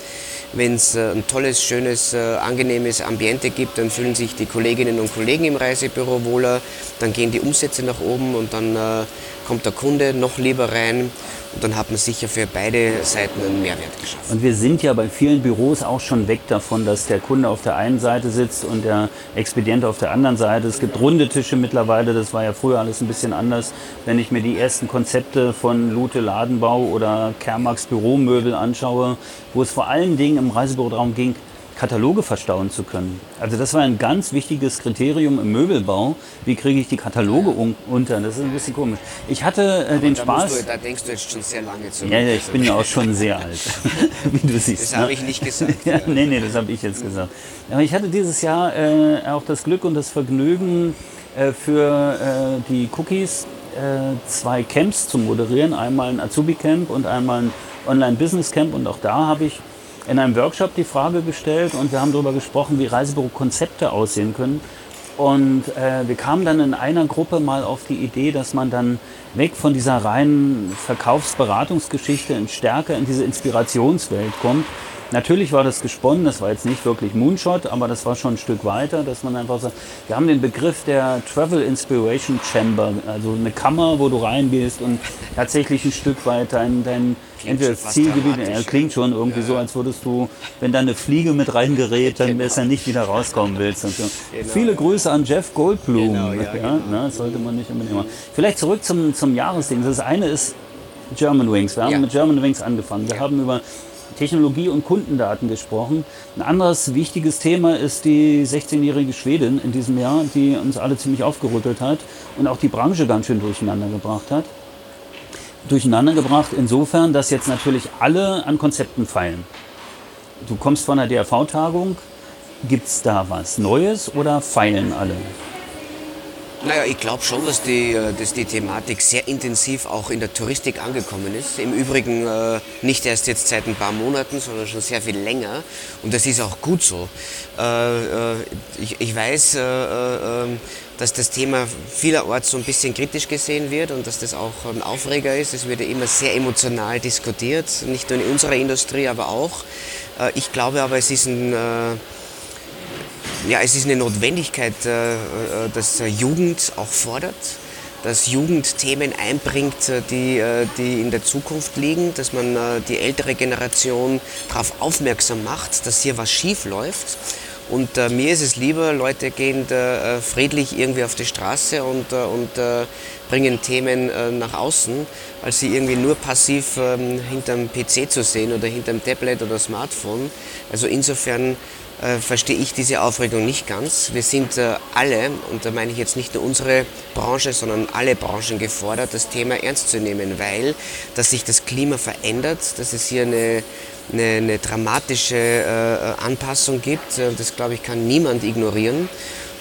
Speaker 3: wenn es äh, ein tolles, schönes, äh, angenehmes Ambiente gibt, dann fühlen sich die Kolleginnen und Kollegen im Reisebüro wohler, dann gehen die Umsätze nach oben und dann kommt der Kunde noch lieber rein und dann hat man sicher für beide Seiten einen Mehrwert geschaffen.
Speaker 1: Und wir sind ja bei vielen Büros auch schon weg davon, dass der Kunde auf der einen Seite sitzt und der Expedient auf der anderen Seite. Es gibt runde Tische mittlerweile, das war ja früher alles ein bisschen anders. Wenn ich mir die ersten Konzepte von Lute Ladenbau oder Kermax Büromöbel anschaue, wo es vor allen Dingen im Reisebüroraum ging, Kataloge verstauen zu können. Also das war ein ganz wichtiges Kriterium im Möbelbau. Wie kriege ich die Kataloge un unter? Das ist ein bisschen komisch. Ich hatte äh, den Spaß.
Speaker 3: Du, da denkst du jetzt schon sehr lange zu.
Speaker 1: Ja, ja ich bin ja auch schon sehr alt, [LAUGHS]
Speaker 3: wie du siehst. Das ne? habe ich nicht gesagt. [LAUGHS]
Speaker 1: ja, nee, nee, das habe ich jetzt gesagt. Aber ich hatte dieses Jahr äh, auch das Glück und das Vergnügen äh, für äh, die Cookies äh, zwei Camps zu moderieren. Einmal ein Azubi-Camp und einmal ein Online-Business-Camp. Und auch da habe ich in einem Workshop die Frage gestellt und wir haben darüber gesprochen, wie Reisebüro-Konzepte aussehen können. Und äh, wir kamen dann in einer Gruppe mal auf die Idee, dass man dann weg von dieser reinen Verkaufsberatungsgeschichte stärker in diese Inspirationswelt kommt Natürlich war das gesponnen, das war jetzt nicht wirklich Moonshot, aber das war schon ein Stück weiter, dass man einfach sagt, wir haben den Begriff der Travel Inspiration Chamber, also eine Kammer, wo du reingehst und tatsächlich ein Stück weit dein, dein entweder Zielgebiet, ja, klingt schon irgendwie ja. so, als würdest du, wenn da eine Fliege mit reingerät, dann genau. wirst du nicht wieder rauskommen willst. So. Genau. Viele Grüße an Jeff Goldblum. Genau, ja, genau. Na, das sollte man nicht unbedingt machen. Vielleicht zurück zum, zum Jahresding. Das eine ist German Wings. Wir haben mit German Wings angefangen. Wir haben über Technologie und Kundendaten gesprochen. Ein anderes wichtiges Thema ist die 16-jährige Schwedin in diesem Jahr, die uns alle ziemlich aufgerüttelt hat und auch die Branche ganz schön durcheinander gebracht hat. Durcheinander gebracht insofern, dass jetzt natürlich alle an Konzepten feilen. du kommst von der DRV-Tagung. Gibt es da was Neues oder feilen alle?
Speaker 3: Naja, ich glaube schon, dass die, äh, dass die Thematik sehr intensiv auch in der Touristik angekommen ist. Im Übrigen äh, nicht erst jetzt seit ein paar Monaten, sondern schon sehr viel länger. Und das ist auch gut so. Äh, äh, ich, ich, weiß, äh, äh, dass das Thema vielerorts so ein bisschen kritisch gesehen wird und dass das auch ein Aufreger ist. Es wird ja immer sehr emotional diskutiert, nicht nur in unserer Industrie, aber auch. ich glaube aber, es ist ein ja, es ist eine Notwendigkeit, äh, äh, dass Jugend auch fordert, dass Jugend Themen einbringt, äh, die, die in der Zukunft liegen, dass man die ältere Generation darauf aufmerksam macht, dass hier was schief läuft. Und äh, mir ist es lieber, Leute gehen äh, friedlich irgendwie auf die Straße und, äh, und bringen Themen nach außen, als sie irgendwie nur passiv ähm, hinterm PC zu sehen oder hinterm Tablet oder Smartphone. Also insofern äh, verstehe ich diese Aufregung nicht ganz. Wir sind äh, alle, und da meine ich jetzt nicht nur unsere Branche, sondern alle Branchen gefordert, das Thema ernst zu nehmen, weil dass sich das Klima verändert, dass es hier eine, eine, eine dramatische äh, Anpassung gibt, äh, das glaube ich kann niemand ignorieren.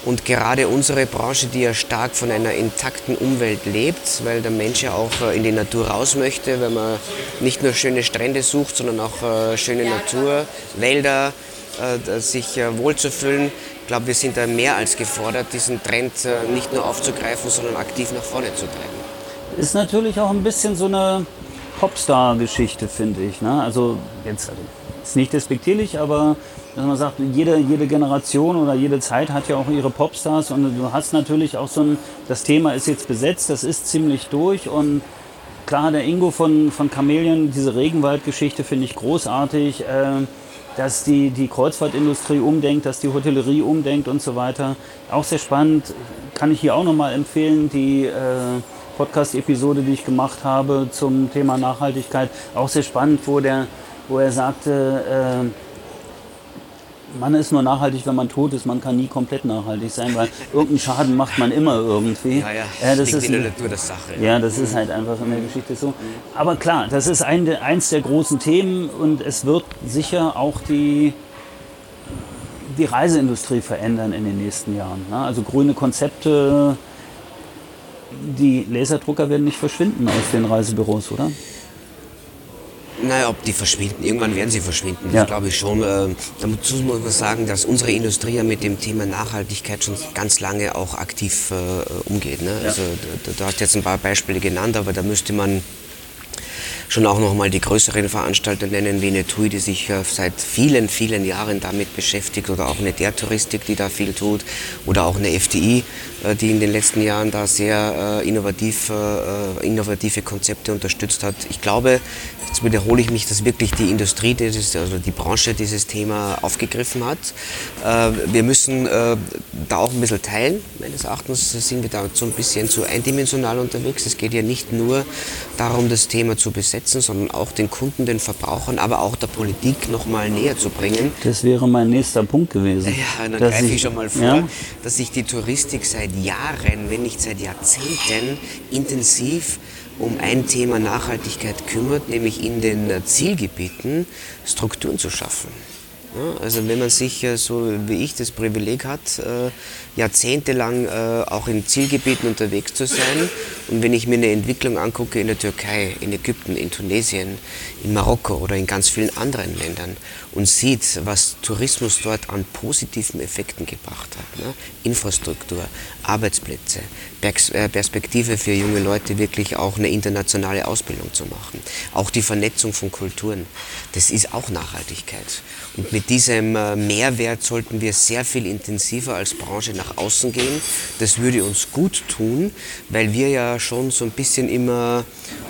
Speaker 3: Und gerade unsere Branche, die ja stark von einer intakten Umwelt lebt, weil der Mensch ja auch äh, in die Natur raus möchte, wenn man nicht nur schöne Strände sucht, sondern auch äh, schöne Natur, Wälder, sich äh, wohlzufühlen. Ich glaube, wir sind da mehr als gefordert, diesen Trend äh, nicht nur aufzugreifen, sondern aktiv nach vorne zu treiben.
Speaker 1: Ist natürlich auch ein bisschen so eine Popstar-Geschichte, finde ich. Ne? Also jetzt also, ist nicht despektierlich, aber dass man sagt, jede, jede Generation oder jede Zeit hat ja auch ihre Popstars und du hast natürlich auch so ein, das Thema ist jetzt besetzt, das ist ziemlich durch und klar, der Ingo von, von Chameleon, diese Regenwald-Geschichte finde ich großartig. Äh, dass die, die Kreuzfahrtindustrie umdenkt, dass die Hotellerie umdenkt und so weiter. Auch sehr spannend, kann ich hier auch nochmal empfehlen, die äh, Podcast-Episode, die ich gemacht habe zum Thema Nachhaltigkeit. Auch sehr spannend, wo, der, wo er sagte, äh, man ist nur nachhaltig, wenn man tot ist. Man kann nie komplett nachhaltig sein, weil [LAUGHS] irgendeinen Schaden macht man immer irgendwie.
Speaker 3: Ja, ja, ja das ist in der Natur der Sache.
Speaker 1: Ja, das ist halt einfach in der Geschichte so. Aber klar, das ist ein, eins der großen Themen und es wird sicher auch die, die Reiseindustrie verändern in den nächsten Jahren. Ne? Also grüne Konzepte, die Laserdrucker werden nicht verschwinden aus den Reisebüros, oder?
Speaker 3: Naja, ob die verschwinden. Irgendwann werden sie verschwinden. Ja. Das glaube ich schon. Äh, da muss man sagen, dass unsere Industrie ja mit dem Thema Nachhaltigkeit schon ganz lange auch aktiv äh, umgeht. Ne? Ja. Also, du, du hast jetzt ein paar Beispiele genannt, aber da müsste man schon auch nochmal die größeren Veranstalter nennen, wie eine TUI, die sich seit vielen, vielen Jahren damit beschäftigt oder auch eine der Touristik, die da viel tut oder auch eine FDI, äh, die in den letzten Jahren da sehr äh, innovativ, äh, innovative Konzepte unterstützt hat. Ich glaube, jetzt wiederhole ich mich, dass wirklich die Industrie, dieses, also die Branche dieses Thema aufgegriffen hat. Wir müssen da auch ein bisschen teilen. Meines Erachtens sind wir da so ein bisschen zu eindimensional unterwegs. Es geht ja nicht nur darum, das Thema zu besetzen, setzen, sondern auch den Kunden, den Verbrauchern, aber auch der Politik noch mal näher zu bringen.
Speaker 1: Das wäre mein nächster Punkt gewesen.
Speaker 3: Ja, dann greife ich, ich schon mal vor, ja? dass sich die Touristik seit Jahren, wenn nicht seit Jahrzehnten, intensiv um ein Thema Nachhaltigkeit kümmert, nämlich in den Zielgebieten Strukturen zu schaffen. Also wenn man sich so wie ich das Privileg hat, äh, jahrzehntelang äh, auch in Zielgebieten unterwegs zu sein und wenn ich mir eine Entwicklung angucke in der Türkei, in Ägypten, in Tunesien, in Marokko oder in ganz vielen anderen Ländern und sieht, was Tourismus dort an positiven Effekten gebracht hat, ne? Infrastruktur, Arbeitsplätze, äh, Perspektive für junge Leute wirklich auch eine internationale Ausbildung zu machen, auch die Vernetzung von Kulturen, das ist auch Nachhaltigkeit. Und mit diesem äh, Mehrwert sollten wir sehr viel intensiver als Branche nach außen gehen. Das würde uns gut tun, weil wir ja schon so ein bisschen immer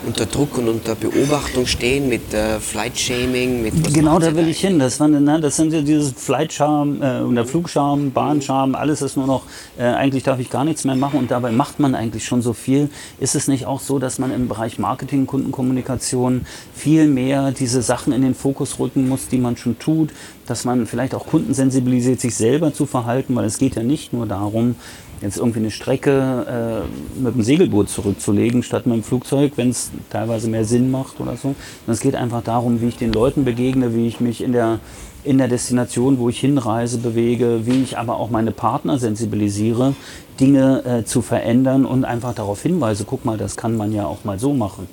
Speaker 3: unter Druck und unter Beobachtung stehen mit äh, Flight-Shaming. Mit
Speaker 1: genau, da will ich hin. Das, war, ne, das sind ja dieses Flight-Charme äh, und der Flugscham, Bahnscham, alles ist nur noch, äh, eigentlich darf ich gar nichts mehr machen und dabei macht man eigentlich schon so viel. Ist es nicht auch so, dass man im Bereich Marketing, Kundenkommunikation viel mehr diese Sachen in den Fokus rücken muss, die man schon tut, dass man vielleicht auch Kunden sensibilisiert, sich selber zu verhalten, weil es geht ja nicht nur darum, jetzt irgendwie eine Strecke äh, mit dem Segelboot zurückzulegen, statt mit dem Flugzeug, wenn es teilweise mehr Sinn macht oder so. Und es geht einfach darum, wie ich den Leuten begegne, wie ich mich in der, in der Destination, wo ich hinreise, bewege, wie ich aber auch meine Partner sensibilisiere, Dinge äh, zu verändern und einfach darauf hinweise, guck mal, das kann man ja auch mal so machen.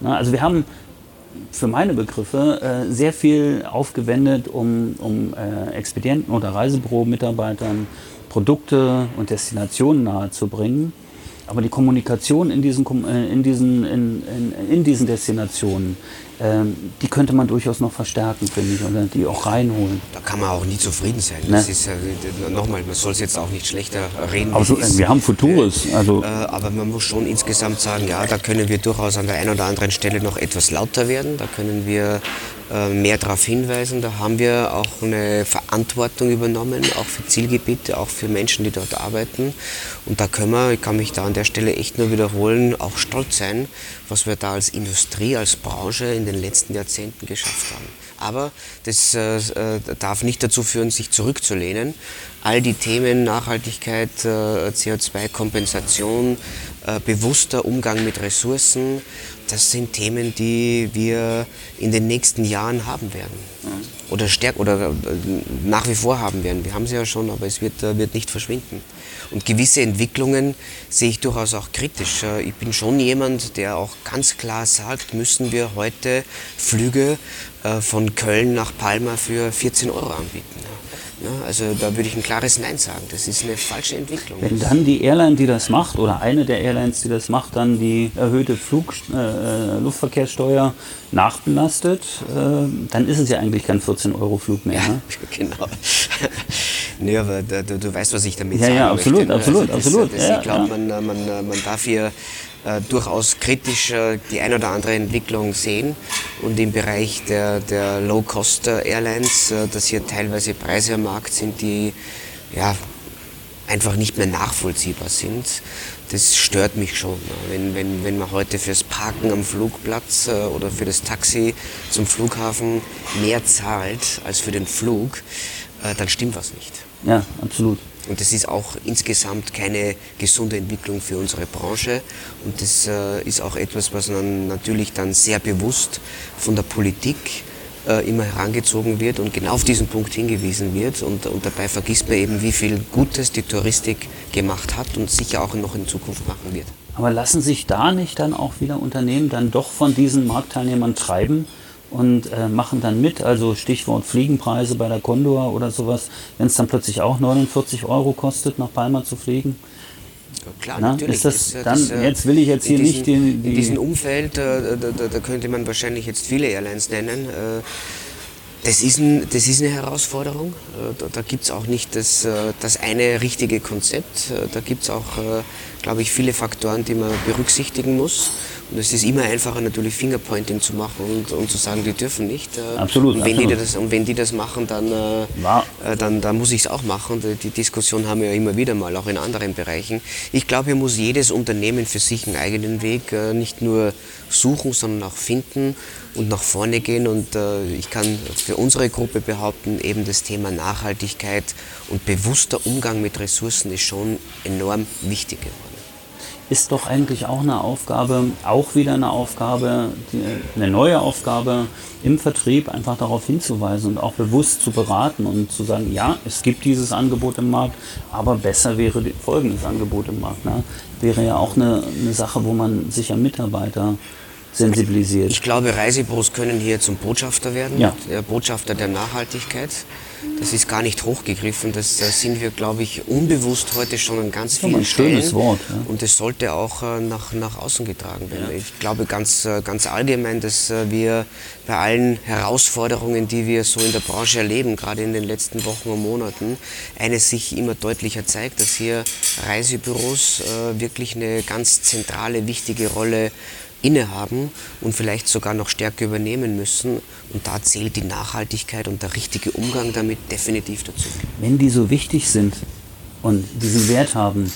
Speaker 1: Na, also wir haben für meine Begriffe äh, sehr viel aufgewendet, um, um äh, Expedienten oder Reisebüro-Mitarbeitern Produkte und Destinationen nahezubringen. Aber die Kommunikation in diesen, äh, in diesen, in, in, in diesen Destinationen, ähm, die könnte man durchaus noch verstärken, finde ich, oder die auch reinholen.
Speaker 3: Da kann man auch nie zufrieden sein. Ne? Das ist, äh, nochmal, man soll es jetzt auch nicht schlechter reden.
Speaker 1: Aber so, wir haben Futures. Also
Speaker 3: äh, aber man muss schon insgesamt sagen, ja, da können wir durchaus an der einen oder anderen Stelle noch etwas lauter werden. Da können wir äh, mehr darauf hinweisen. Da haben wir auch eine Verantwortung übernommen, auch für Zielgebiete, auch für Menschen, die dort arbeiten. Und da können wir, ich kann mich da an der Stelle echt nur wiederholen, auch stolz sein, was wir da als Industrie, als Branche in den letzten Jahrzehnten geschafft haben. Aber das äh, äh darf nicht dazu führen, sich zurückzulehnen. All die Themen Nachhaltigkeit, äh, CO2-Kompensation, äh, bewusster Umgang mit Ressourcen, das sind Themen, die wir in den nächsten Jahren haben werden. Oder stärker oder äh, nach wie vor haben werden. Wir haben sie ja schon, aber es wird, äh, wird nicht verschwinden. Und gewisse Entwicklungen sehe ich durchaus auch kritisch. Äh, ich bin schon jemand, der auch ganz klar sagt, müssen wir heute Flüge von Köln nach Palma für 14 Euro anbieten. Also da würde ich ein klares Nein sagen. Das ist eine falsche Entwicklung.
Speaker 1: Wenn dann die Airline, die das macht, oder eine der Airlines, die das macht, dann die erhöhte Flug, äh, äh Luftverkehrssteuer nachbelastet, äh, dann ist es ja eigentlich kein 14-Euro-Flug mehr. Ja, ne? [LAUGHS]
Speaker 3: genau. Nee, aber du, du, weißt, was ich damit
Speaker 1: ja,
Speaker 3: sagen
Speaker 1: Ja, absolut,
Speaker 3: möchte.
Speaker 1: Ne? absolut, also das, absolut.
Speaker 3: Das, ja, ich glaube, man, man, man darf hier äh, durchaus kritisch äh, die ein oder andere Entwicklung sehen. Und im Bereich der, der Low-Cost-Airlines, äh, dass hier teilweise Preise am Markt sind, die ja, einfach nicht mehr nachvollziehbar sind. Das stört mich schon. Wenn, wenn, wenn man heute fürs Parken am Flugplatz äh, oder für das Taxi zum Flughafen mehr zahlt als für den Flug, äh, dann stimmt was nicht.
Speaker 1: Ja, absolut.
Speaker 3: Und das ist auch insgesamt keine gesunde Entwicklung für unsere Branche. Und das äh, ist auch etwas, was dann natürlich dann sehr bewusst von der Politik äh, immer herangezogen wird und genau auf diesen Punkt hingewiesen wird. Und, und dabei vergisst man eben, wie viel Gutes die Touristik gemacht hat und sicher auch noch in Zukunft machen wird.
Speaker 1: Aber lassen sich da nicht dann auch wieder Unternehmen dann doch von diesen Marktteilnehmern treiben? Und äh, machen dann mit. Also Stichwort Fliegenpreise bei der Condor oder sowas, wenn es dann plötzlich auch 49 Euro kostet, nach Palma zu fliegen.
Speaker 3: Klar, Na, natürlich.
Speaker 1: Ist das, das dann, das, jetzt will ich jetzt hier
Speaker 3: diesen,
Speaker 1: nicht die,
Speaker 3: die In diesem Umfeld, äh, da, da, könnte man wahrscheinlich jetzt viele Airlines nennen. Äh, das ist, ein, das ist eine Herausforderung. Äh, da, da gibt es auch nicht das, äh, das eine richtige Konzept. Äh, da gibt es auch, glaube ich, viele Faktoren, die man berücksichtigen muss. Und es ist immer einfacher, natürlich Fingerpointing zu machen und, und zu sagen, die dürfen nicht.
Speaker 1: Absolut.
Speaker 3: Und wenn,
Speaker 1: absolut.
Speaker 3: Die, das, und wenn die das machen, dann, äh, dann, dann muss ich es auch machen. Die, die, Diskussion haben wir ja immer wieder mal, auch in anderen Bereichen. Ich glaube, hier muss jedes Unternehmen für sich einen eigenen Weg äh, nicht nur suchen, sondern auch finden und nach vorne gehen. Und äh, ich kann für unsere Gruppe behaupten, eben das Thema Nachhaltigkeit und bewusster Umgang mit Ressourcen ist schon enorm wichtig geworden
Speaker 1: ist doch eigentlich auch eine Aufgabe, auch wieder eine Aufgabe, eine neue Aufgabe im Vertrieb, einfach darauf hinzuweisen und auch bewusst zu beraten und zu sagen, ja, es gibt dieses Angebot im Markt, aber besser wäre folgendes Angebot im Markt. Ne? Wäre ja auch eine, eine Sache, wo man sicher Mitarbeiter sensibilisiert.
Speaker 3: Ich glaube, Reisebüros können hier zum Botschafter werden,
Speaker 1: ja.
Speaker 3: der Botschafter der Nachhaltigkeit. Das ist gar nicht hochgegriffen, das, das sind wir, glaube ich, unbewusst heute schon an ganz vielen
Speaker 1: ein
Speaker 3: Stellen.
Speaker 1: Schönes Wort. Ja.
Speaker 3: Und es sollte auch äh, nach, nach außen getragen werden. Ja. Ich glaube ganz, äh, ganz allgemein, dass äh, wir bei allen Herausforderungen, die wir so in der Branche erleben, gerade in den letzten Wochen und Monaten, eines sich immer deutlicher zeigt, dass hier Reisebüros äh, wirklich eine ganz zentrale, wichtige Rolle innehaben und vielleicht sogar noch stärker übernehmen müssen. Und da zählt die Nachhaltigkeit und der richtige Umgang damit definitiv dazu.
Speaker 1: Wenn die so wichtig sind und diesen Wert haben,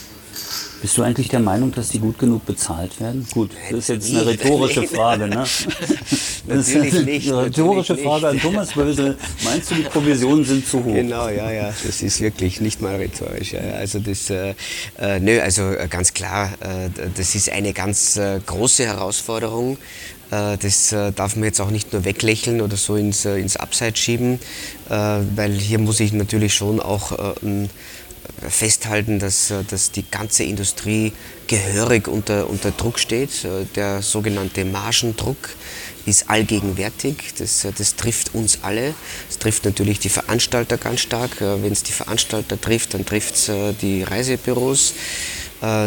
Speaker 1: Bist du eigentlich der Meinung, dass die gut genug bezahlt werden? Gut, das ist jetzt eine rhetorische Frage, ne? [LAUGHS]
Speaker 3: natürlich nicht.
Speaker 1: Eine rhetorische Frage an Thomas Bösel. Meinst du, die Provisionen sind zu hoch?
Speaker 3: Genau, ja, ja, das ist wirklich nicht mal rhetorisch. Ja. Also das, äh, äh, nö, also äh, ganz klar, äh, das ist eine ganz äh, große Herausforderung. Das darf man jetzt auch nicht nur weglächeln oder so ins, ins Abseits schieben, weil hier muss ich natürlich schon auch ein- festhalten, dass, äh, dass die ganze Industrie gehörig unter, unter Druck steht. Äh, Der sogenannte Margendruck ist allgegenwärtig. Das, äh, das trifft uns alle. Es trifft natürlich die Veranstalter ganz stark. Wenn es die Veranstalter trifft, dann trifft es die Reisebüros.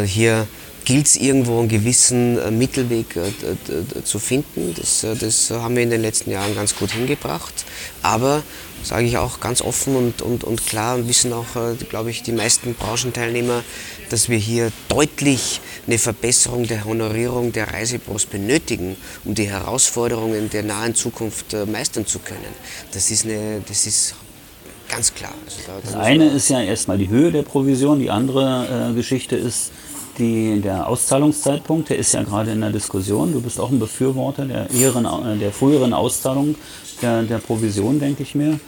Speaker 3: Hier gilt es irgendwo einen gewissen äh, Mittelweg äh, zu finden. Das, äh, das haben wir in den letzten Jahren ganz gut hingebracht. Aber, sage ich auch ganz offen und, und, und klar und wissen auch, glaube ich, die meisten Branchenteilnehmer, dass wir hier deutlich eine Verbesserung der Honorierung der Reisebüros benötigen, um die Herausforderungen der nahen Zukunft meistern zu können. Das ist, eine, das ist ganz klar. Also da, da
Speaker 1: Das eine ist ja erstmal die Höhe der Provision, die andere äh, Geschichte ist die, der Auszahlungszeitpunkt, der ist ja gerade in der Diskussion. Du bist auch ein Befürworter der, eheren, äh, der früheren Auszahlung der, der Provision, denke ich mir.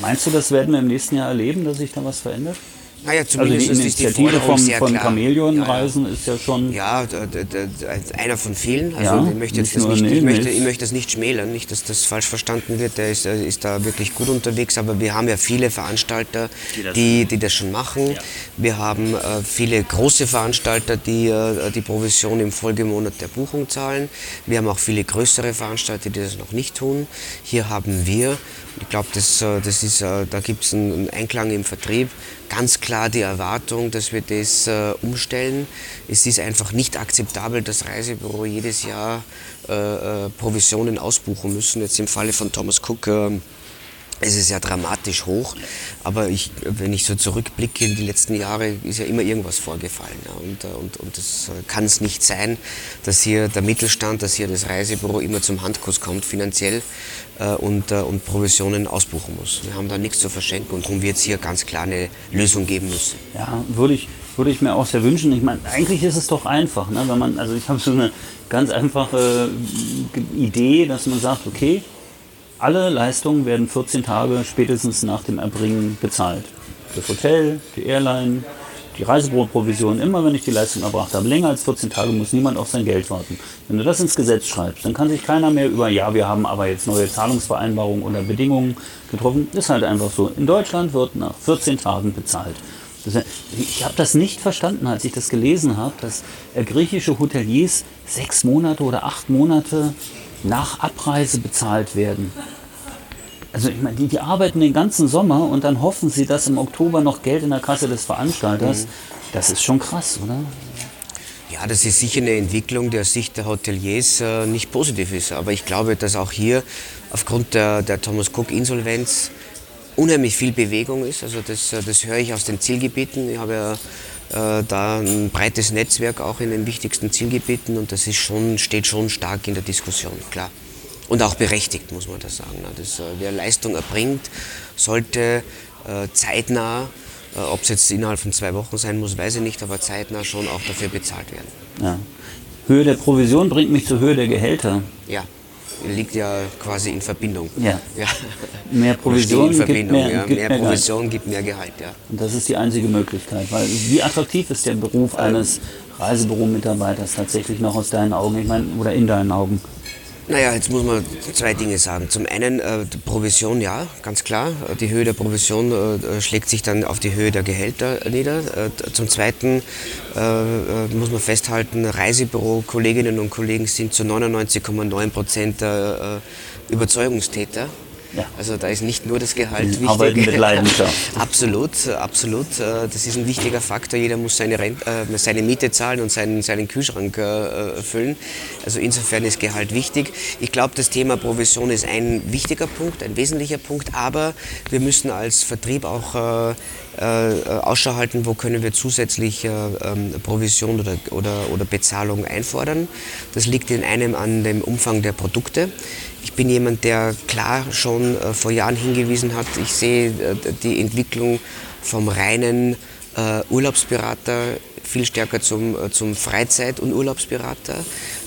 Speaker 1: Meinst du, das werden wir im nächsten Jahr erleben, dass sich da was verändert?
Speaker 3: Naja,
Speaker 1: Also die
Speaker 3: zumindest ist die
Speaker 1: Initiative
Speaker 3: Forderung
Speaker 1: vom,
Speaker 3: sehr
Speaker 1: von
Speaker 3: klar.
Speaker 1: Chamäleonreisen ist ja schon.
Speaker 3: Ja, d- d- d- d- einer von vielen. Also
Speaker 1: Ja,
Speaker 3: ich, möchte
Speaker 1: nicht
Speaker 3: jetzt das nicht, ich, möchte, ich möchte das nicht schmälern, nicht, dass das falsch verstanden wird. Der ist, äh, ist da wirklich gut unterwegs, aber wir haben ja viele Veranstalter, die, die das schon machen. Wir haben äh, viele große Veranstalter, die äh, die Provision im Folgemonat der Buchung zahlen. Wir haben auch viele größere Veranstalter, die das noch nicht tun. Hier haben wir, ich glaube, das, äh, das ist, äh, da gibt es einen Einklang im Vertrieb, ganz klar die Erwartung, dass wir das äh, umstellen. Es ist einfach nicht akzeptabel, dass Reisebüro jedes Jahr äh, äh, Provisionen ausbuchen müssen. Jetzt im Falle von Thomas Cook äh, es ist ja dramatisch hoch, aber ich, wenn ich so zurückblicke in die letzten Jahre, ist ja immer irgendwas vorgefallen. Ja. Und, äh, und, und das äh, kann es nicht sein, dass hier der Mittelstand, dass hier das Reisebüro immer zum Handkuss kommt finanziell äh, und, äh, und Provisionen ausbuchen muss. Wir haben da nichts zu verschenken und darum wird es hier ganz klar eine Lösung geben müssen.
Speaker 1: Ja, würde ich, würde ich mir auch sehr wünschen. Ich meine, eigentlich ist es doch einfach, ne? wenn man, also ich habe so eine ganz einfache äh, Idee, dass man sagt, okay, alle Leistungen werden 14 Tage spätestens nach dem Erbringen bezahlt. Das Hotel, die Airline, die Reisebüroprovision, immer wenn ich die Leistung erbracht habe. Länger als 14 Tage muss niemand auf sein Geld warten. Wenn du das ins Gesetz schreibst, dann kann sich keiner mehr über, ja, wir haben aber jetzt neue Zahlungsvereinbarungen oder Bedingungen getroffen. Ist halt einfach so. In Deutschland wird nach 14 Tagen bezahlt. Ich habe das nicht verstanden, als ich das gelesen habe, dass äh, griechische Hoteliers sechs Monate oder acht Monate nach Abreise bezahlt werden. Also ich meine, die, die arbeiten den ganzen Sommer und dann hoffen sie, dass im Oktober noch Geld in der Kasse des Veranstalters. Das ist schon krass, oder?
Speaker 3: Ja, das ist sicher eine Entwicklung, die aus Sicht der Hoteliers äh, nicht positiv ist. Aber ich glaube, dass auch hier aufgrund der, der Thomas Cook-Insolvenz unheimlich viel Bewegung ist. Also das, äh, das höre ich aus den Zielgebieten. Ich habe ja äh, da ein breites Netzwerk auch in den wichtigsten Zielgebieten und das ist schon, steht schon stark in der Diskussion, klar. Und auch berechtigt, muss man das sagen. Das, äh, wer Leistung erbringt, sollte äh, zeitnah, äh, ob es jetzt innerhalb von zwei Wochen sein muss, weiß ich nicht, aber zeitnah schon auch dafür bezahlt werden.
Speaker 1: Ja. Höhe der Provision bringt mich zur Höhe der Gehälter.
Speaker 3: Ja, liegt ja quasi in Verbindung.
Speaker 1: Ja.
Speaker 3: ja.
Speaker 1: Mehr [LAUGHS] Provision
Speaker 3: in
Speaker 1: gibt mehr-
Speaker 3: ja.
Speaker 1: gibt
Speaker 3: mehr
Speaker 1: mehr Gehalt.
Speaker 3: Provision gibt mehr Gehalt, ja.
Speaker 1: Und das ist die einzige Möglichkeit. Weil wie attraktiv ist der Beruf eines Reisebüro-Mitarbeiters tatsächlich noch aus deinen Augen? Ich meine, oder in deinen Augen?
Speaker 3: Naja, jetzt muss man zwei Dinge sagen. Zum einen äh, Provision, ja, ganz klar. Äh, Die Höhe der Provision äh, schlägt sich dann auf die Höhe der Gehälter nieder. Äh, Zum zweiten äh, äh, muss man festhalten, Reisebüro-Kolleginnen und Kollegen sind zu 99,9 Prozent äh, Überzeugungstäter.
Speaker 1: Ja.
Speaker 3: Also da ist nicht nur das Gehalt wichtig.
Speaker 1: arbeiten mit Leidenschaft. [LAUGHS]
Speaker 3: absolut, absolut. Äh, Das ist ein wichtiger Faktor. Jeder muss seine, Rent, äh, seine Miete zahlen und seinen, seinen Kühlschrank äh, füllen. Also insofern ist Gehalt wichtig. Ich glaube, das Thema Provision ist ein wichtiger Punkt, ein wesentlicher Punkt. Aber wir müssen als Vertrieb auch Ausschau halten, wo können wir zusätzlich äh, ähm, Provision oder, oder, oder Bezahlung einfordern. Das liegt in einem an dem Umfang der Produkte. Ich bin jemand, der klar schon äh, vor Jahren hingewiesen hat, ich sehe äh, die Entwicklung vom reinen äh, Urlaubsberater viel stärker zum, zum Freizeit- und Urlaubsberater.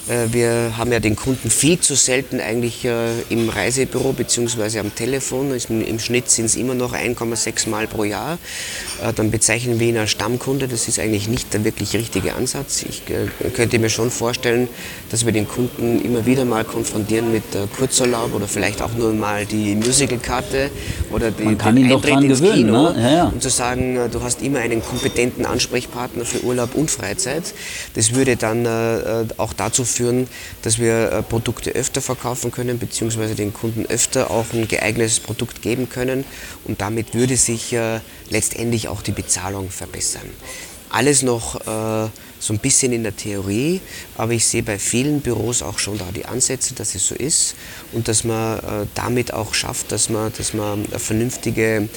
Speaker 3: Äh, wir haben ja den Kunden viel zu selten eigentlich äh, im Reisebüro bzw. am Telefon. Im Schnitt sind es immer noch 1,6 Mal pro Jahr. Dann bezeichnen wir ihn als Stammkunde. Das ist eigentlich nicht der wirklich richtige Ansatz. Ich könnte mir schon vorstellen, dass wir den Kunden immer wieder mal konfrontieren mit Kurzurlaub oder vielleicht auch nur mal die Musicalkarte oder die,
Speaker 1: Man kann den ihn Eintritt doch ins gewöhnen, Kino.
Speaker 3: Ne? Ja, ja. Und zu sagen, du hast immer einen kompetenten Ansprechpartner für Urlaub und Freizeit. Das würde dann auch dazu führen, führen, dass wir äh, Produkte öfter verkaufen können, beziehungsweise den Kunden öfter auch ein geeignetes Produkt geben können und damit würde sich äh, letztendlich auch die Bezahlung verbessern. Alles noch äh, so ein bisschen in der Theorie, aber ich sehe bei vielen Büros auch schon da die Ansätze, dass es so ist und dass man äh, damit auch schafft, dass man, dass man eine vernünftige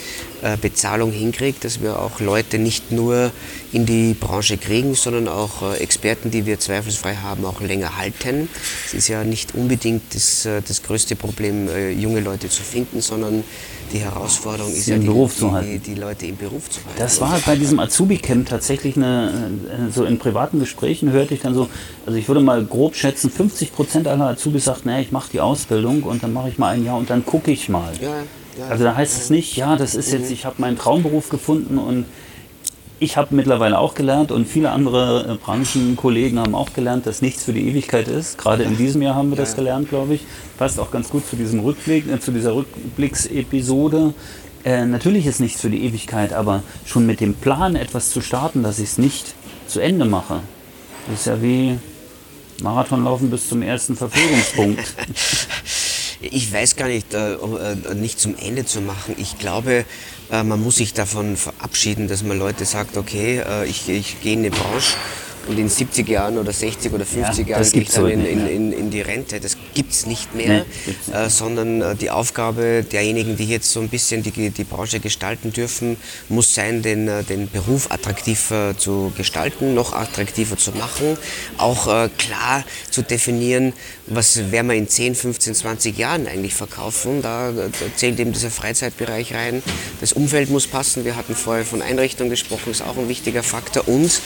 Speaker 3: äh, Bezahlung hinkriegt, dass wir auch Leute nicht nur in die Branche kriegen, sondern auch äh, Experten, die wir zweifelsfrei haben, auch länger halten. Es ist ja nicht unbedingt das, äh, das größte Problem, äh, junge Leute zu finden, sondern die Herausforderung ist ja,
Speaker 1: die,
Speaker 3: die, die, Leute im Beruf zu halten.
Speaker 1: Das war bei diesem Azubi-Camp tatsächlich eine, so in privaten Gesprächen hörte ich dann so, also ich würde mal grob schätzen, 50 Prozent aller Azubis sagt, naja, ich mache die Ausbildung und dann mache ich mal ein Jahr und dann gucke ich mal. Ja, ja, also da heißt ja. es nicht, ja, das ist jetzt, mhm. ich habe meinen Traumberuf gefunden und ich habe mittlerweile auch gelernt und viele andere äh, Branchenkollegen haben auch gelernt, dass nichts für die Ewigkeit ist. Gerade in diesem Jahr haben wir das gelernt, glaube ich. Passt auch ganz gut zu diesem Rückblick, äh, zu dieser Rückblicksepisode. Äh, natürlich ist nichts für die Ewigkeit, aber schon mit dem Plan, etwas zu starten, dass ich es nicht zu Ende mache. Ist ja wie Marathonlaufen bis zum ersten Verfügungspunkt. [LAUGHS]
Speaker 3: Ich weiß gar nicht, äh, äh, nicht zum Ende zu machen. Ich glaube, äh, man muss sich davon verabschieden, dass man Leute sagt, okay, äh, ich, ich gehe in eine Branche und in 70 Jahren oder 60 oder 50 ja, Jahren gehe ich dann in, in, in, in, die Rente. Das gibt es nicht mehr, nee, äh, sondern äh, die Aufgabe derjenigen, die jetzt so ein bisschen die, die Branche gestalten dürfen, muss sein, den, äh, den Beruf attraktiver zu gestalten, noch attraktiver zu machen, auch äh, klar zu definieren, was werden wir in 10, 15, 20 Jahren eigentlich verkaufen. Da, da zählt eben dieser Freizeitbereich rein. Das Umfeld muss passen. Wir hatten vorher von Einrichtungen gesprochen, ist auch ein wichtiger Faktor. Und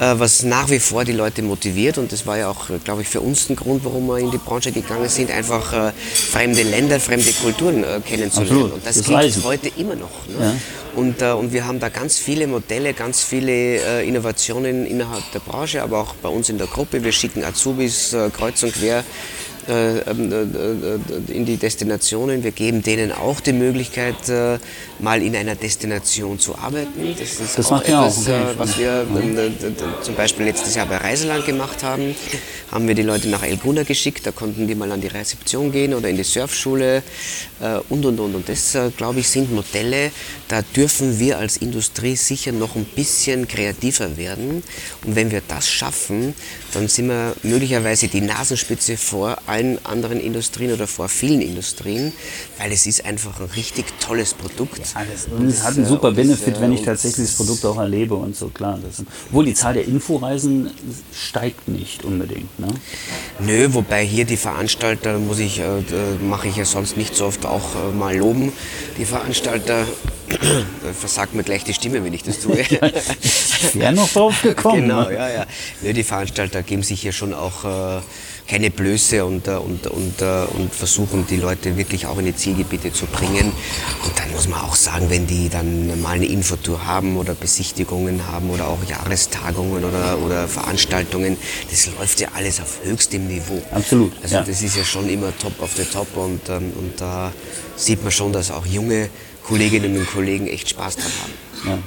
Speaker 3: äh, was nach wie vor die Leute motiviert, und das war ja auch, glaube ich, für uns ein Grund, warum wir in die Branche gegangen sind, einfach äh, fremde Länder, fremde Kulturen äh, kennenzulernen. Absolut. Und das, das gilt heute immer noch. Ne? Ja. Und, äh, und wir haben da ganz viele Modelle, ganz viele äh, Innovationen innerhalb der Branche, aber auch bei uns in der Gruppe. Wir schicken Azubis äh, kreuz und quer äh, ähm, äh, äh, in die Destinationen. Wir geben denen auch die Möglichkeit, mal in einer Destination zu arbeiten.
Speaker 1: Das ist das auch etwas,
Speaker 3: auch. Okay. was wir zum Beispiel letztes Jahr bei Reiseland gemacht haben. Haben wir die Leute nach El Guna geschickt, da konnten die mal an die Rezeption gehen oder in die Surfschule und und und. Und das, glaube ich, sind Modelle, da dürfen wir als Industrie sicher noch ein bisschen kreativer werden. Und wenn wir das schaffen, dann sind wir möglicherweise die Nasenspitze vor allen anderen Industrien oder vor vielen Industrien, weil es ist einfach ein richtig tolles Produkt.
Speaker 1: Ja, das, und es hat einen super Benefit, das, wenn ich tatsächlich das Produkt auch erlebe und so, klar. Das, obwohl die Zahl der Inforeisen steigt nicht unbedingt. Ne?
Speaker 3: Nö, wobei hier die Veranstalter, muss ich, äh, mache ich ja sonst nicht so oft auch äh, mal loben, die Veranstalter versagt mir gleich die Stimme, wenn ich das tue. [LAUGHS]
Speaker 1: ich wäre noch drauf gekommen.
Speaker 3: Genau, ja, ja. Nö, die Veranstalter geben sich hier schon auch äh, keine Blöße und, äh, und, und, äh, und versuchen die Leute wirklich auch in die Zielgebiete zu bringen. Und dann muss man auch sagen, wenn die dann mal eine Infotour haben oder Besichtigungen haben oder auch Jahrestagungen oder, oder Veranstaltungen, das läuft ja alles auf höchstem Niveau.
Speaker 1: Absolut.
Speaker 3: Also ja. das ist ja schon immer top of the top und, ähm, und da sieht man schon, dass auch junge Kolleginnen und Kollegen echt Spaß dran haben.
Speaker 1: Ja.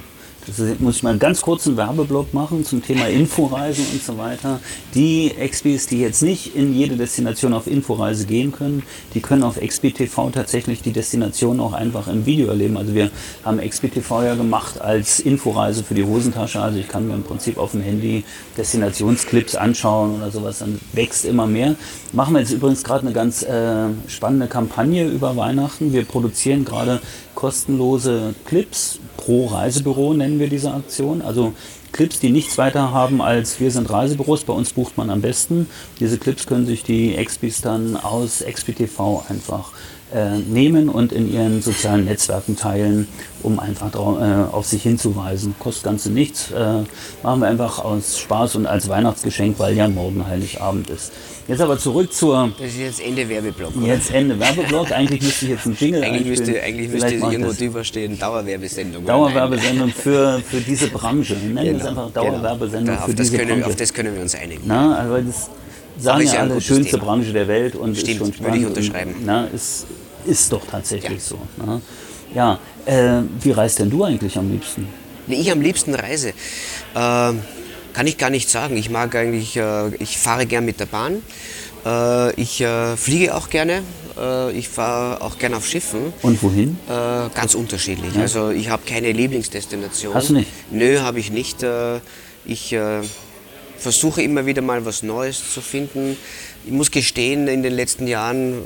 Speaker 1: Das muss ich mal einen ganz kurzen Werbeblock machen zum Thema Inforeisen und so weiter. Die Expis, die jetzt nicht in jede Destination auf Inforeise gehen können, die können auf XBTV tatsächlich die Destination auch einfach im Video erleben. Also wir haben XBTV ja gemacht als Inforeise für die Hosentasche. Also ich kann mir im Prinzip auf dem Handy Destinationsclips anschauen oder sowas. Dann wächst immer mehr. Machen wir jetzt übrigens gerade eine ganz äh, spannende Kampagne über Weihnachten. Wir produzieren gerade kostenlose Clips pro Reisebüro, nennen wir diese Aktion. Also Clips, die nichts weiter haben als wir sind Reisebüros, bei uns bucht man am besten. Diese Clips können sich die Expis dann aus XPTV einfach äh, nehmen und in ihren sozialen Netzwerken teilen, um einfach äh, auf sich hinzuweisen. Kostet Ganze nichts. Äh, machen wir einfach aus Spaß und als Weihnachtsgeschenk, weil ja morgen Heiligabend ist. Jetzt aber zurück zur.
Speaker 3: Das ist jetzt Ende Werbeblock.
Speaker 1: Oder? Jetzt Ende Werbeblock. Eigentlich müsste ich jetzt einen Jingle
Speaker 3: Eigentlich müsste, eigentlich müsste irgendwo drüber stehen: Dauerwerbesendung.
Speaker 1: Dauerwerbesendung für, für diese Branche. Nennen genau, es einfach genau. Dauerwerbesendung
Speaker 3: genau.
Speaker 1: für diese
Speaker 3: können,
Speaker 1: Branche.
Speaker 3: Auf das können wir uns einigen.
Speaker 1: Na, also das sagen ja alle, schönste Thema. Branche der Welt und
Speaker 3: Stimmt,
Speaker 1: ist schon
Speaker 3: spannend. Würde ich unterschreiben.
Speaker 1: Und, na, ist, ist doch tatsächlich ja. so. Na? Ja, äh, wie reist denn du eigentlich am liebsten?
Speaker 3: Wie ich am liebsten reise? Äh, kann ich gar nicht sagen. Ich mag eigentlich, äh, ich fahre gern mit der Bahn. Äh, ich äh, fliege auch gerne. Ich fahre auch gerne auf Schiffen.
Speaker 1: Und wohin?
Speaker 3: Ganz unterschiedlich. Ja. Also ich habe keine Lieblingsdestination.
Speaker 1: Hast du nicht?
Speaker 3: Nö, habe ich nicht. Ich versuche immer wieder mal was Neues zu finden. Ich muss gestehen, in den letzten Jahren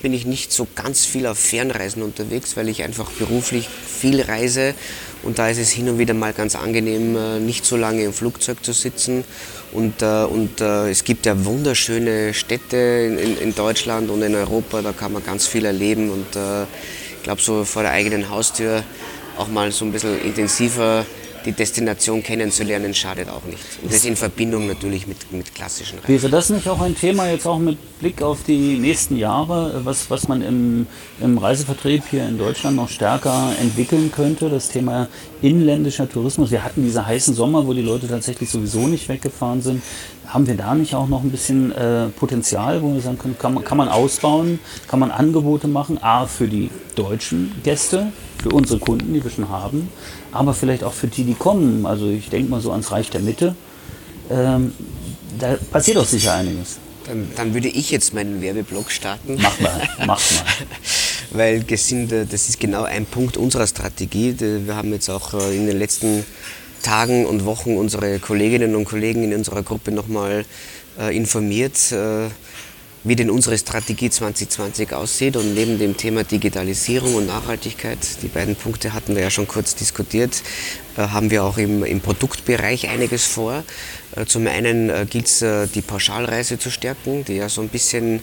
Speaker 3: bin ich nicht so ganz viel auf Fernreisen unterwegs, weil ich einfach beruflich viel reise. Und da ist es hin und wieder mal ganz angenehm, nicht so lange im Flugzeug zu sitzen und, äh, und äh, es gibt ja wunderschöne Städte in, in, Deutschland und in Europa, da kann man ganz viel erleben. Und äh, ich glaube, so vor der eigenen Haustür auch mal so ein bisschen intensiver die Destination kennenzulernen, schadet auch nicht. Und das in Verbindung natürlich mit, mit klassischen
Speaker 1: Reisen. Wäre das nicht auch ein Thema jetzt auch mit Blick auf die nächsten Jahre, was, was man im, im Reisevertrieb hier in Deutschland noch stärker entwickeln könnte? Das Thema inländischer Tourismus. Wir hatten diese heißen Sommer, wo die Leute tatsächlich sowieso nicht weggefahren sind. Haben wir da nicht auch noch ein bisschen äh, Potenzial, wo wir sagen können, kann man, kann man ausbauen, kann man Angebote machen, A, für die deutschen Gäste, für unsere Kunden, die wir schon haben, aber vielleicht auch für die, die kommen. Also ich denke mal so ans Reich der Mitte. Ähm, da passiert doch sicher einiges.
Speaker 3: Dann, dann, würde ich jetzt meinen Werbeblock starten.
Speaker 1: Mach mal, mach mal. [LAUGHS]
Speaker 3: Weil das, sind, das ist genau ein Punkt unserer Strategie. Wir haben jetzt auch äh, in den letzten Tagen und Wochen unsere Kolleginnen und Kollegen in unserer Gruppe nochmal äh, informiert äh, wie denn unsere Strategie 2020 aussieht. Und neben dem Thema Digitalisierung und Nachhaltigkeit, die beiden Punkte hatten wir ja schon kurz diskutiert, äh, haben wir auch im, im Produktbereich einiges vor. Äh, zum einen äh, gilt es, die Pauschalreise zu stärken, die ja so ein bisschen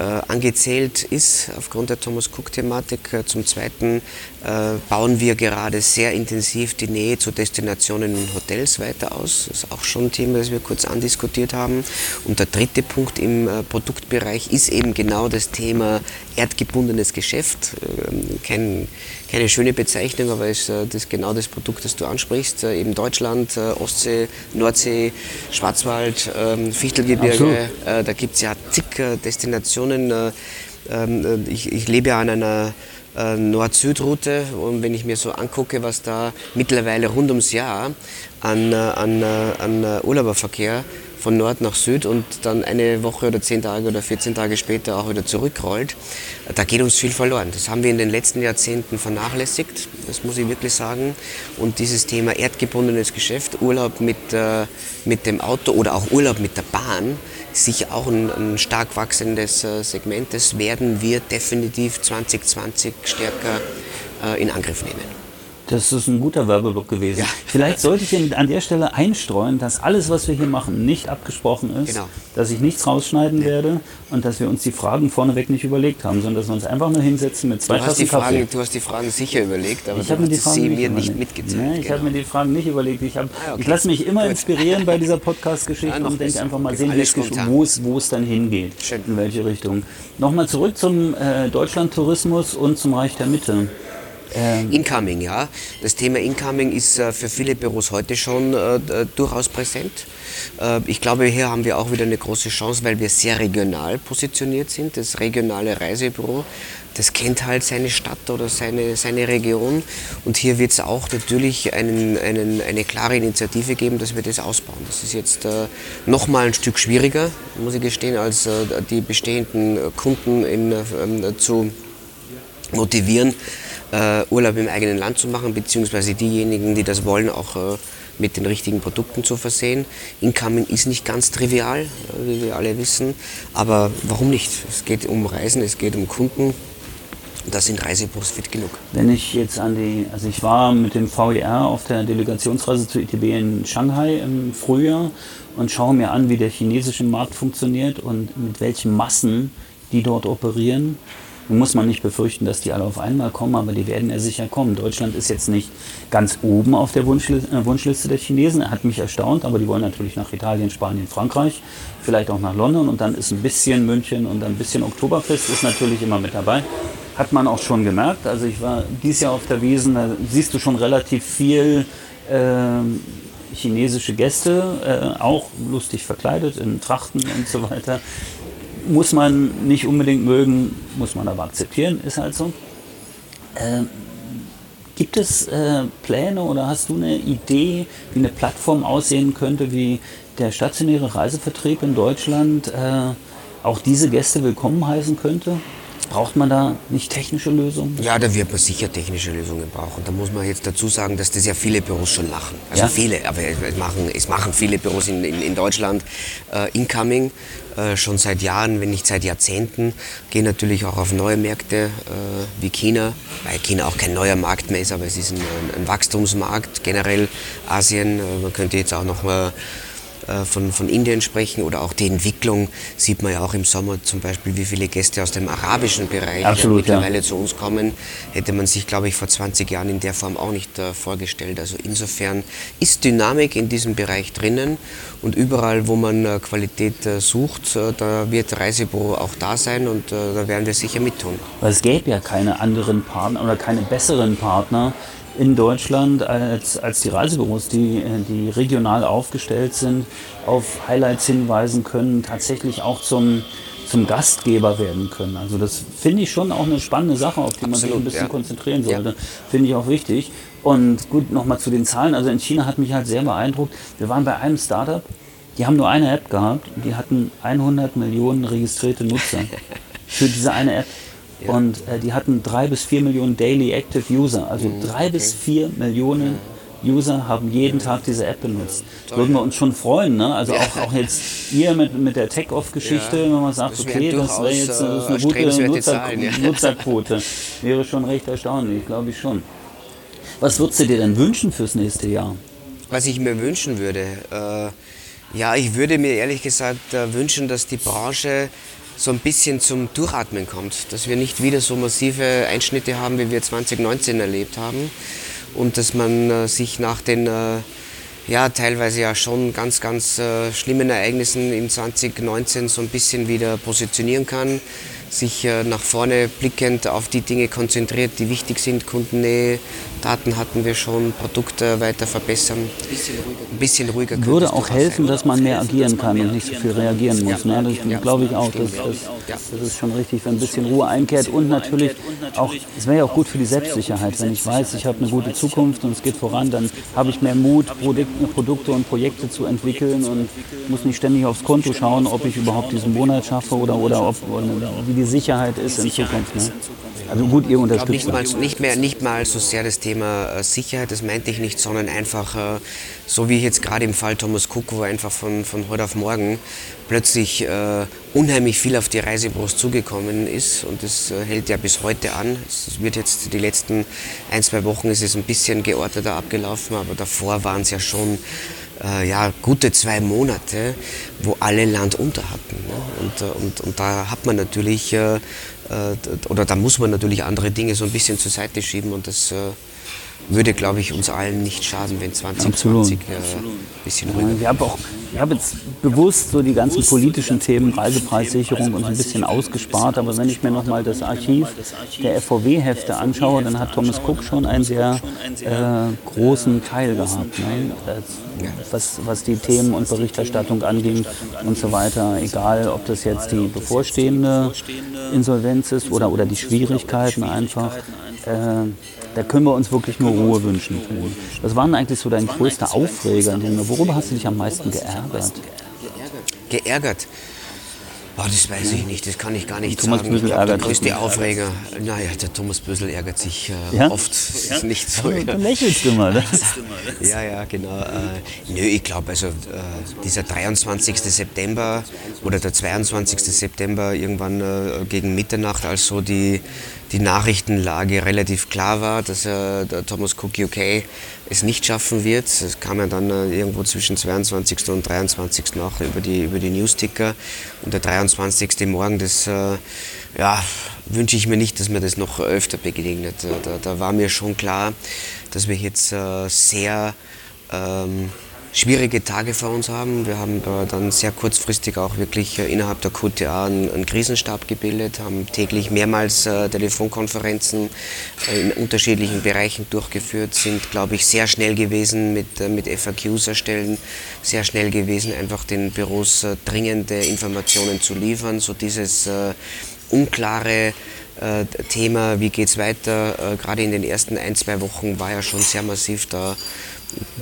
Speaker 3: angezählt ist aufgrund der Thomas Cook-Thematik. Äh, zum Zweiten äh, bauen wir gerade sehr intensiv die Nähe zu Destinationen und Hotels weiter aus. Das ist auch schon ein Thema, das wir kurz andiskutiert haben. Und der dritte Punkt im Produktbereich ist eben genau das Thema erdgebundenes Geschäft. Kein, keine schöne Bezeichnung, aber ist das genau das Produkt, das du ansprichst. Eben Deutschland, Ostsee, Nordsee, Schwarzwald, ähm, Fichtelgebirge. Da gibt es ja zig Destinationen. Äh, ähm, äh, ich, ich lebe ja an einer äh, Nord-Süd-Route und wenn ich mir so angucke, was da mittlerweile rund ums Jahr an, an, an Urlauberverkehr von Nord nach Süd und dann eine Woche oder zehn Tage oder 14 Tage später auch wieder zurückrollt, da geht uns viel verloren. Das haben wir in den letzten Jahrzehnten vernachlässigt, das muss ich wirklich sagen. Und dieses Thema erdgebundenes Geschäft, Urlaub mit, äh, mit dem Auto oder auch Urlaub mit der Bahn, sicher auch ein, ein stark wachsendes äh, Segment. Das werden wir definitiv 2020 stärker äh, in Angriff nehmen.
Speaker 1: Das ist ein guter Werbeblock gewesen. Ja. Vielleicht sollte ich an der Stelle einstreuen, dass alles, was wir hier machen, nicht abgesprochen ist, genau. dass ich nichts rausschneiden nee. werde und dass wir uns die Fragen vorneweg nicht überlegt haben, sondern dass wir uns einfach nur hinsetzen mit zwei
Speaker 3: du
Speaker 1: Tassen
Speaker 3: Kaffee. Fragen, du hast die Fragen sicher überlegt, aber
Speaker 1: ich
Speaker 3: du
Speaker 1: mir die
Speaker 3: Fragen sie nicht mir nicht mitgeteilt.
Speaker 1: Nee, ich genau. habe mir die Fragen nicht überlegt. Ich, ah, okay. ich lasse mich immer Gut. inspirieren bei dieser Podcast-Geschichte und denke einfach mal sehen, wo es, wo es dann hingeht, Schön. in welche Richtung. Nochmal zurück zum äh, Deutschlandtourismus und zum Reich der Mitte.
Speaker 3: Ähm Incoming, ja. Das Thema Incoming ist äh, für viele Büros heute schon äh, durchaus präsent. Äh, ich glaube, hier haben wir auch wieder eine große Chance, weil wir sehr regional positioniert sind. Das regionale Reisebüro, das kennt halt seine Stadt oder seine, seine Region. Und hier wird es auch natürlich einen, einen, eine klare Initiative geben, dass wir das ausbauen. Das ist jetzt äh, nochmal ein Stück schwieriger, muss ich gestehen, als äh, die bestehenden Kunden in, äh, zu motivieren, äh, Urlaub im eigenen Land zu machen, beziehungsweise diejenigen, die das wollen, auch äh, mit den richtigen Produkten zu versehen. Incoming ist nicht ganz trivial, äh, wie wir alle wissen, aber warum nicht? Es geht um Reisen, es geht um Kunden. Da sind Reisebüros fit genug.
Speaker 1: Wenn ich jetzt an die, also ich war mit dem VER auf der Delegationsreise zu ITB in Shanghai im Frühjahr und schaue mir an, wie der chinesische Markt funktioniert und mit welchen Massen die dort operieren muss man nicht befürchten, dass die alle auf einmal kommen, aber die werden ja sicher kommen. Deutschland ist jetzt nicht ganz oben auf der Wunschliste, äh, Wunschliste der Chinesen. Hat mich erstaunt, aber die wollen natürlich nach Italien, Spanien, Frankreich, vielleicht auch nach London und dann ist ein bisschen München und ein bisschen Oktoberfest ist natürlich immer mit dabei. Hat man auch schon gemerkt. Also ich war dieses Jahr auf der Wiesen, da siehst du schon relativ viel äh, chinesische Gäste, äh, auch lustig verkleidet in Trachten und so weiter. Muss man nicht unbedingt mögen, muss man aber akzeptieren, ist halt so. Äh, gibt es äh, Pläne oder hast du eine Idee, wie eine Plattform aussehen könnte, wie der stationäre Reisevertrieb in Deutschland äh, auch diese Gäste willkommen heißen könnte? Braucht man da nicht technische Lösungen?
Speaker 3: Ja, da wird man sicher technische Lösungen brauchen. Da muss man jetzt dazu sagen, dass das ja viele Büros schon machen. Also ja? viele, aber es machen, es machen viele Büros in, in, in Deutschland äh, incoming, äh, schon seit Jahren, wenn nicht seit Jahrzehnten, gehen natürlich auch auf neue Märkte äh, wie China, weil China auch kein neuer Markt mehr ist, aber es ist ein, ein Wachstumsmarkt, generell Asien. Äh, man könnte jetzt auch noch mal von, von Indien sprechen oder auch die Entwicklung sieht man ja auch im Sommer zum Beispiel, wie viele Gäste aus dem arabischen Bereich Absolut, mittlerweile ja. zu uns kommen. Hätte man sich, glaube ich, vor 20 Jahren in der Form auch nicht äh, vorgestellt. Also insofern ist Dynamik in diesem Bereich drinnen und überall, wo man äh, Qualität äh, sucht, äh, da wird Reisebüro auch da sein und äh, da werden wir sicher mittun.
Speaker 1: Weil es gäbe ja keine anderen Partner oder keine besseren Partner, in Deutschland als, als die Reisebüros, die, die regional aufgestellt sind, auf Highlights hinweisen können, tatsächlich auch zum, zum Gastgeber werden können. Also das finde ich schon auch eine spannende Sache, auf die Absolut, man sich ein bisschen ja. konzentrieren sollte. Ja. Finde ich auch wichtig. Und gut, nochmal zu den Zahlen. Also in China hat mich halt sehr beeindruckt. Wir waren bei einem Startup, die haben nur eine App gehabt die hatten 100 Millionen registrierte Nutzer [LAUGHS] für diese eine App. Ja. Und äh, die hatten drei bis vier Millionen Daily Active User. Also mhm, drei okay. bis vier Millionen User haben jeden Tag diese App benutzt. Toll. Würden wir uns schon freuen. Ne? Also ja. auch, auch jetzt ihr mit, mit der Tech-Off-Geschichte, ja. wenn man sagt, okay, das wäre jetzt das eine gute Nutzer, ja. [LAUGHS] Nutzerquote. Wäre schon recht erstaunlich, glaube ich schon. Was würdest du dir denn wünschen fürs nächste Jahr?
Speaker 3: Was ich mir wünschen würde? Äh, ja, ich würde mir ehrlich gesagt äh, wünschen, dass die Branche so ein bisschen zum Durchatmen kommt, dass wir nicht wieder so massive Einschnitte haben, wie wir 2019 erlebt haben und dass man äh, sich nach den äh, ja, teilweise ja schon ganz, ganz äh, schlimmen Ereignissen in 2019 so ein bisschen wieder positionieren kann sich äh, nach vorne blickend auf die Dinge konzentriert, die wichtig sind. Kundennähe, Daten hatten wir schon, Produkte weiter verbessern. Ein bisschen ruhiger.
Speaker 1: Würde auch helfen, dass man mehr agieren kann und nicht so viel reagieren muss. Ne? Das ja. glaube ich auch. Das, das, das, ist schon richtig, wenn ein bisschen Ruhe einkehrt. Und natürlich auch, es wäre ja auch gut für die Selbstsicherheit. Wenn ich weiß, ich habe eine gute Zukunft und es geht voran, dann habe ich mehr Mut, Produkte und Projekte zu entwickeln und muss nicht ständig aufs Konto schauen, ob ich überhaupt diesen Monat schaffe oder, oder ob, wie die Sicherheit ist in Zukunft. Ne? Also gut, ihr unterstützt.
Speaker 3: Nicht mal, nicht, mehr, nicht mal so sehr das Thema äh, Sicherheit, das meinte ich nicht, sondern einfach, äh, so wie jetzt gerade im Fall Thomas Cook, wo einfach von, von heute auf morgen plötzlich äh, unheimlich viel auf die Reisebrust zugekommen ist und das hält ja bis heute an. Es wird jetzt die letzten ein, zwei Wochen ist es ein bisschen geordneter abgelaufen, aber davor waren es ja schon ja, gute zwei Monate, wo alle Land unter hatten. Ne? Und, und, und da hat man natürlich, oder da muss man natürlich andere Dinge so ein bisschen zur Seite schieben und das würde, glaube ich, uns allen nicht schaden, wenn 2020 äh, ein bisschen ruhiger
Speaker 1: ja, wir haben auch, ich habe jetzt bewusst so die ganzen politischen Themen, Reisepreissicherung und so ein bisschen ausgespart, aber wenn ich mir nochmal das Archiv der FVW-Hefte anschaue, dann hat Thomas Cook schon einen sehr äh, großen Teil gehabt, ne? was, was die Themen und Berichterstattung anging und so weiter, egal ob das jetzt die bevorstehende Insolvenz ist oder, oder die Schwierigkeiten einfach. Da können wir uns wirklich nur Ruhe wünschen. Was waren eigentlich so dein größter Aufreger? Worüber hast du dich am meisten geärgert?
Speaker 3: Geärgert? Oh, das weiß ich nicht, das kann ich gar nicht Thomas sagen. Büssel glaub, der größte Aufreger, naja, der Thomas Bösel ärgert sich äh, ja? oft. Das ist nicht so.
Speaker 1: Ja. Dann lächelst du mal. Ne? [LAUGHS]
Speaker 3: ja, ja, genau. Äh, nö, ich glaube, also äh, dieser 23. September oder der 22. September irgendwann äh, gegen Mitternacht, als so die die Nachrichtenlage relativ klar war, dass äh, der Thomas Cook UK es nicht schaffen wird. Es kam ja dann äh, irgendwo zwischen 22. und 23. noch über die, über die Newsticker. Und der 23. Morgen, das äh, ja, wünsche ich mir nicht, dass mir das noch öfter begegnet. Da, da war mir schon klar, dass wir jetzt äh, sehr ähm, schwierige Tage vor uns haben. Wir haben äh, dann sehr kurzfristig auch wirklich äh, innerhalb der QTA einen, Krisenstab gebildet, haben täglich mehrmals äh, Telefonkonferenzen in unterschiedlichen Bereichen durchgeführt, sind, glaube ich, sehr schnell gewesen mit, mit FAQs erstellen, sehr schnell gewesen, einfach den Büros dringende Informationen zu liefern, so dieses unklare Thema, wie geht es weiter, gerade in den ersten ein, zwei Wochen war ja schon sehr massiv da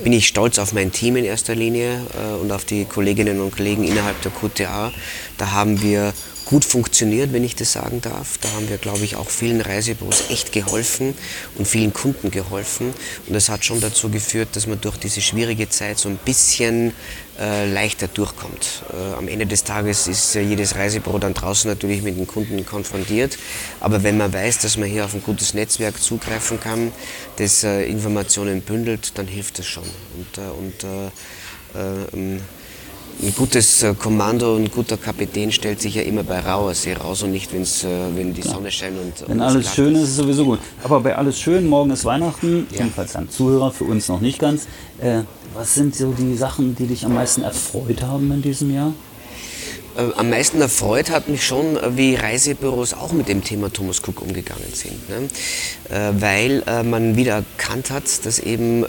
Speaker 3: bin ich stolz auf mein Team in erster Linie äh, und auf die Kolleginnen und Kollegen innerhalb der QTA. Da haben wir gut funktioniert, wenn ich das sagen darf. Da haben wir, glaube ich, auch vielen Reisebüros echt geholfen und vielen Kunden geholfen. Und das hat schon dazu geführt, dass man durch diese schwierige Zeit so ein bisschen äh, leichter durchkommt. Äh, am Ende des Tages ist äh, jedes Reisebüro dann draußen natürlich mit den Kunden konfrontiert. Aber wenn man weiß, dass man hier auf ein gutes Netzwerk zugreifen kann, das äh, Informationen bündelt, dann hilft das schon. Und, äh, und äh, ähm, ein gutes äh, Kommando und ein guter Kapitän stellt sich ja immer bei rauer See raus und nicht, wenn's, äh, wenn die Sonne scheint. Und,
Speaker 1: wenn alles schön ist, ist es sowieso gut. Aber bei alles schön, morgen ist Weihnachten, ja. jedenfalls an Zuhörer, für uns noch nicht ganz. Äh, was sind so die Sachen, die dich am meisten erfreut haben in diesem Jahr?
Speaker 3: Äh, am meisten erfreut hat mich schon, wie Reisebüros auch mit dem Thema Thomas Cook umgegangen sind. Ne? Weil man wieder erkannt hat, dass eben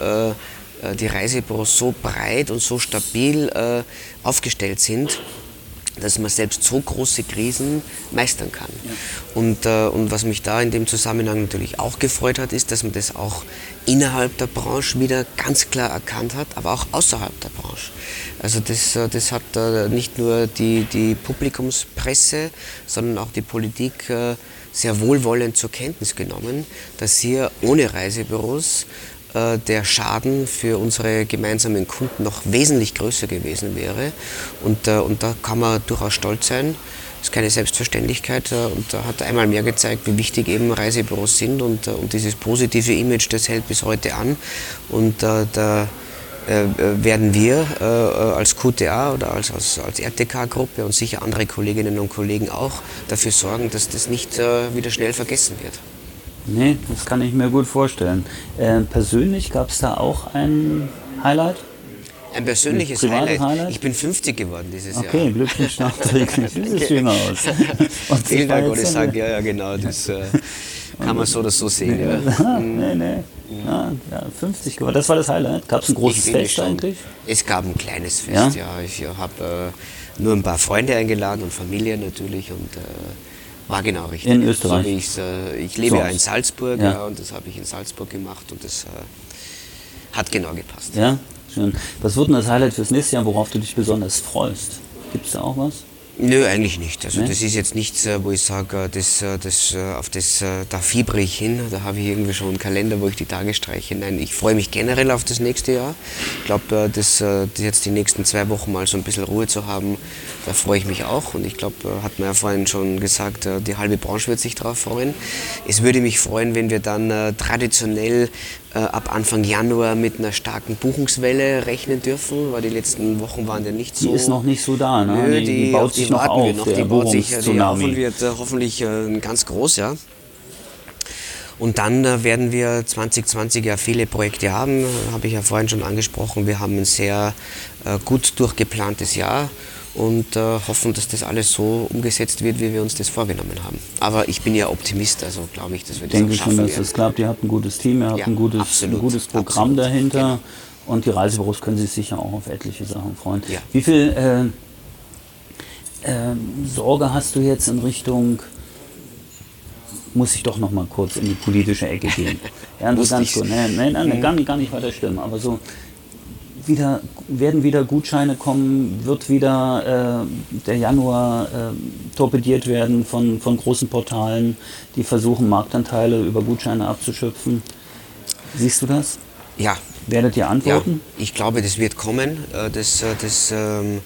Speaker 3: die Reisebüros so breit und so stabil äh, aufgestellt sind, dass man selbst so große Krisen meistern kann. Ja. Und, äh, und was mich da in dem Zusammenhang natürlich auch gefreut hat, ist, dass man das auch innerhalb der Branche wieder ganz klar erkannt hat, aber auch außerhalb der Branche. Also das, äh, das hat äh, nicht nur die, die Publikumspresse, sondern auch die Politik äh, sehr wohlwollend zur Kenntnis genommen, dass hier ohne Reisebüros äh, der Schaden für unsere gemeinsamen Kunden noch wesentlich größer gewesen wäre. Und, äh, und da kann man durchaus stolz sein. Das ist keine Selbstverständlichkeit äh, und da hat einmal mehr gezeigt, wie wichtig eben Reisebüros sind und, und dieses positive Image, das hält bis heute an. Und da werden wir als QTA oder als, als, als RTK-Gruppe und sicher andere Kolleginnen und Kollegen auch dafür sorgen, dass das nicht wieder schnell vergessen wird.
Speaker 1: Nee, das kann ich mir gut vorstellen. Äh, persönlich gab es da auch ein Highlight?
Speaker 3: Ein persönliches ein Highlight. Highlight. Ich bin 50 geworden dieses
Speaker 1: okay,
Speaker 3: Jahr.
Speaker 1: Okay, Glückwunsch nachträglich. [LAUGHS] Das sieht schön aus. [LAUGHS]
Speaker 3: Und Vielen Dank, und ich sage, ja, ja, genau, das äh, [LAUGHS] kann man so oder so sehen.
Speaker 1: Nee, ja. nee, nee. Ja, ja, 50 geworden. Das war das Highlight. Gab es ein großes Fest schon, eigentlich?
Speaker 3: Es gab ein kleines Fest, ja. ja. Ich habe äh, nur ein paar Freunde eingeladen und Familie natürlich und äh, war genau richtig.
Speaker 1: In Österreich.
Speaker 3: So äh, ich lebe ja in Salzburg ja. ja und das habe ich in Salzburg gemacht und das äh, hat genau gepasst.
Speaker 1: Ja, schön. Was wird denn das Highlight fürs nächste Jahr, worauf du dich besonders freust? Gibt es da auch was?
Speaker 3: Nö, eigentlich nicht. Also nee? das ist jetzt nichts, äh, wo ich sage, äh, das, äh, das, auf das, da fiebere ich hin. Da habe ich irgendwie schon einen Kalender, wo ich die Tage streiche. Nein, ich freue mich generell auf das nächste Jahr. Ich glaube, das, das jetzt die nächsten zwei Wochen mal so ein bisschen Ruhe zu haben, da freue ich mich auch. Und ich glaube, hat man ja vorhin schon gesagt, die halbe Branche wird sich darauf freuen. Es würde mich freuen, wenn wir dann traditionell ab Anfang Januar mit einer starken Buchungswelle rechnen dürfen, weil die letzten Wochen waren ja nicht so.
Speaker 1: Die ist noch nicht so da, ne?
Speaker 3: Nö, die, die, die baut sich noch auf. Wir noch. Die baut sich, die hoffen wird äh, hoffentlich äh, ganz groß, ja. Und dann äh, werden wir 2020 ja viele Projekte haben, habe ich ja vorhin schon angesprochen. Wir haben ein sehr äh, gut durchgeplantes Jahr und äh, hoffen, dass das alles so umgesetzt wird, wie wir uns das vorgenommen haben. Aber ich bin ja Optimist, also glaube ich, dass wir das
Speaker 1: Denke schaffen schon, dass das klappt. Ihr habt ein gutes Team, ihr habt ja, ein, gutes, absolut, ein gutes Programm absolut, dahinter genau. und die Reisebüros können sich sicher auch auf etliche Sachen freuen. Ja. Wie viel äh, äh, Sorge hast du jetzt in Richtung muss ich doch noch mal kurz in die politische Ecke gehen. [LAUGHS] Ja, so ganz gut. Nee, nee, nee, mhm. gar, nicht, gar nicht weiter stimmen. Aber so wieder, werden wieder Gutscheine kommen, wird wieder äh, der Januar äh, torpediert werden von, von großen Portalen, die versuchen, Marktanteile über Gutscheine abzuschöpfen. Siehst du das?
Speaker 3: Ja.
Speaker 1: Werdet ihr antworten?
Speaker 3: Ja, ich glaube, das wird kommen. Äh, das, äh, das, ähm,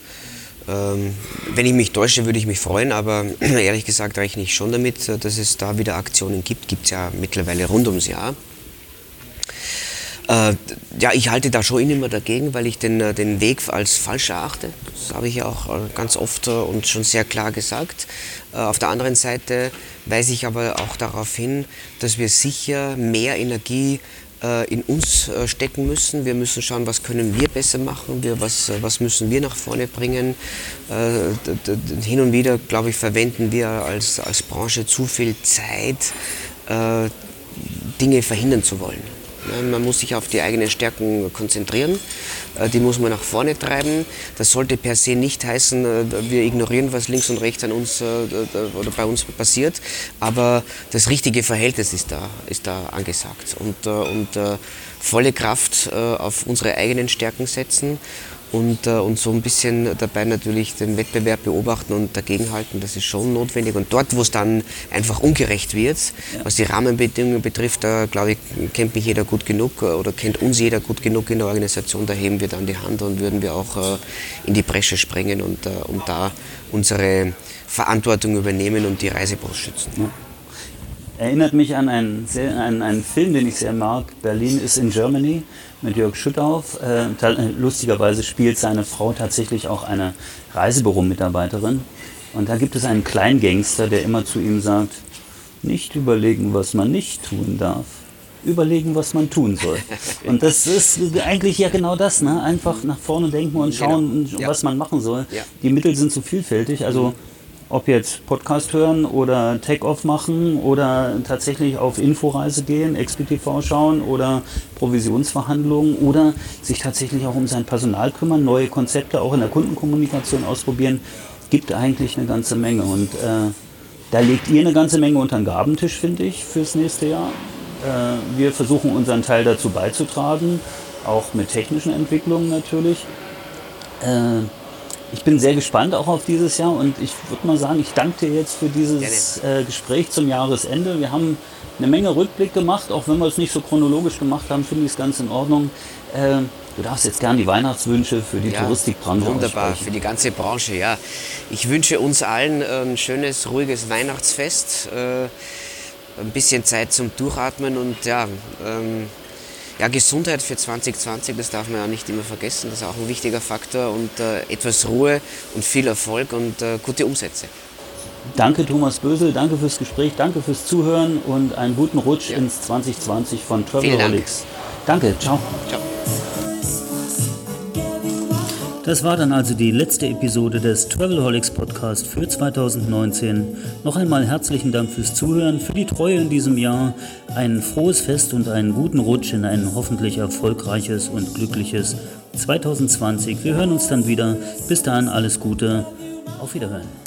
Speaker 3: ähm, wenn ich mich täusche, würde ich mich freuen, aber [CLEARS THROAT] ehrlich gesagt rechne ich schon damit, äh, dass es da wieder Aktionen gibt. Gibt es ja mittlerweile rund ums Jahr. Äh, ja, ich halte da schon immer dagegen, weil ich den, äh, den Weg als falsch erachte. Das habe ich ja auch äh, ganz oft und schon sehr klar gesagt. Auf der anderen Seite weise ich aber auch darauf hin, dass wir sicher mehr Energie in uns stecken müssen. Wir müssen schauen, was können wir besser machen, wir, was, was müssen wir nach vorne bringen. Hin und wieder, glaube ich, verwenden wir als, als Branche zu viel Zeit, Dinge verhindern zu wollen. Man muss sich auf die eigenen Stärken konzentrieren. Äh, die muss man nach vorne treiben. Das sollte per se nicht heißen, äh, wir ignorieren, was links und rechts an uns äh, oder bei uns passiert. Aber das richtige Verhältnis ist da, ist da angesagt. Und, und volle Kraft auf unsere eigenen Stärken setzen und, äh, und so ein bisschen dabei natürlich den Wettbewerb beobachten und dagegenhalten, das ist schon notwendig. Und dort, wo es dann einfach ungerecht wird, ja. was die Rahmenbedingungen betrifft, da glaube ich, kennt mich jeder gut genug äh, oder kennt uns jeder gut genug in der Organisation, da heben wir dann die Hand und würden wir auch äh, in die Bresche springen und, äh, und da unsere Verantwortung übernehmen und die Reisebus schützen. Ja
Speaker 1: erinnert mich an einen, sehr, an einen Film, den ich sehr mag. Berlin ist in Germany mit Jörg Schüttauf. Äh, lustigerweise spielt seine Frau tatsächlich auch eine Reisebüro-Mitarbeiterin. Und da gibt es einen Kleingangster, der immer zu ihm sagt, nicht überlegen, was man nicht tun darf, überlegen, was man tun soll. [LAUGHS] Und das ist eigentlich ja genau das, ne? einfach nach vorne denken und genau. schauen, genau. was man machen soll. Ja. Die Mittel sind so vielfältig. Also mhm ob jetzt Podcast hören oder Take-Off machen oder tatsächlich auf Inforeise gehen, XPTV schauen oder Provisionsverhandlungen oder sich tatsächlich auch um sein Personal kümmern, neue Konzepte auch in der Kundenkommunikation ausprobieren, gibt eigentlich eine ganze Menge. Und äh, da legt ihr eine ganze Menge unter den Gabentisch, finde ich, fürs nächste Jahr. Äh, wir versuchen unseren Teil dazu beizutragen, auch mit technischen Entwicklungen natürlich. Äh, ich bin sehr gespannt auch auf dieses Jahr und ich würde mal sagen, ich danke dir jetzt für dieses äh, Gespräch zum Jahresende. Wir haben eine Menge Rückblick gemacht, auch wenn wir es nicht so chronologisch gemacht haben, finde ich es ganz in Ordnung. Äh, du darfst jetzt gern die Weihnachtswünsche für die ja, Touristikbranche
Speaker 3: Wunderbar, für die ganze Branche, ja. Ich wünsche uns allen ein schönes, ruhiges Weihnachtsfest, äh, ein bisschen Zeit zum Durchatmen und ja, ähm, ja, Gesundheit für 2020, das darf man ja nicht immer vergessen, das ist auch ein wichtiger Faktor und äh, etwas Ruhe und viel Erfolg und äh, gute Umsätze.
Speaker 1: Danke Thomas Bösel, danke fürs Gespräch, danke fürs Zuhören und einen guten Rutsch ja. ins 2020 von Travelholics. Dank. Danke, ciao. Ciao. Das war dann also die letzte Episode des Travelholics Podcast für 2019. Noch einmal herzlichen Dank fürs Zuhören, für die Treue in diesem Jahr. Ein frohes Fest und einen guten Rutsch in ein hoffentlich erfolgreiches und glückliches 2020. Wir hören uns dann wieder. Bis dahin alles Gute. Auf Wiederhören.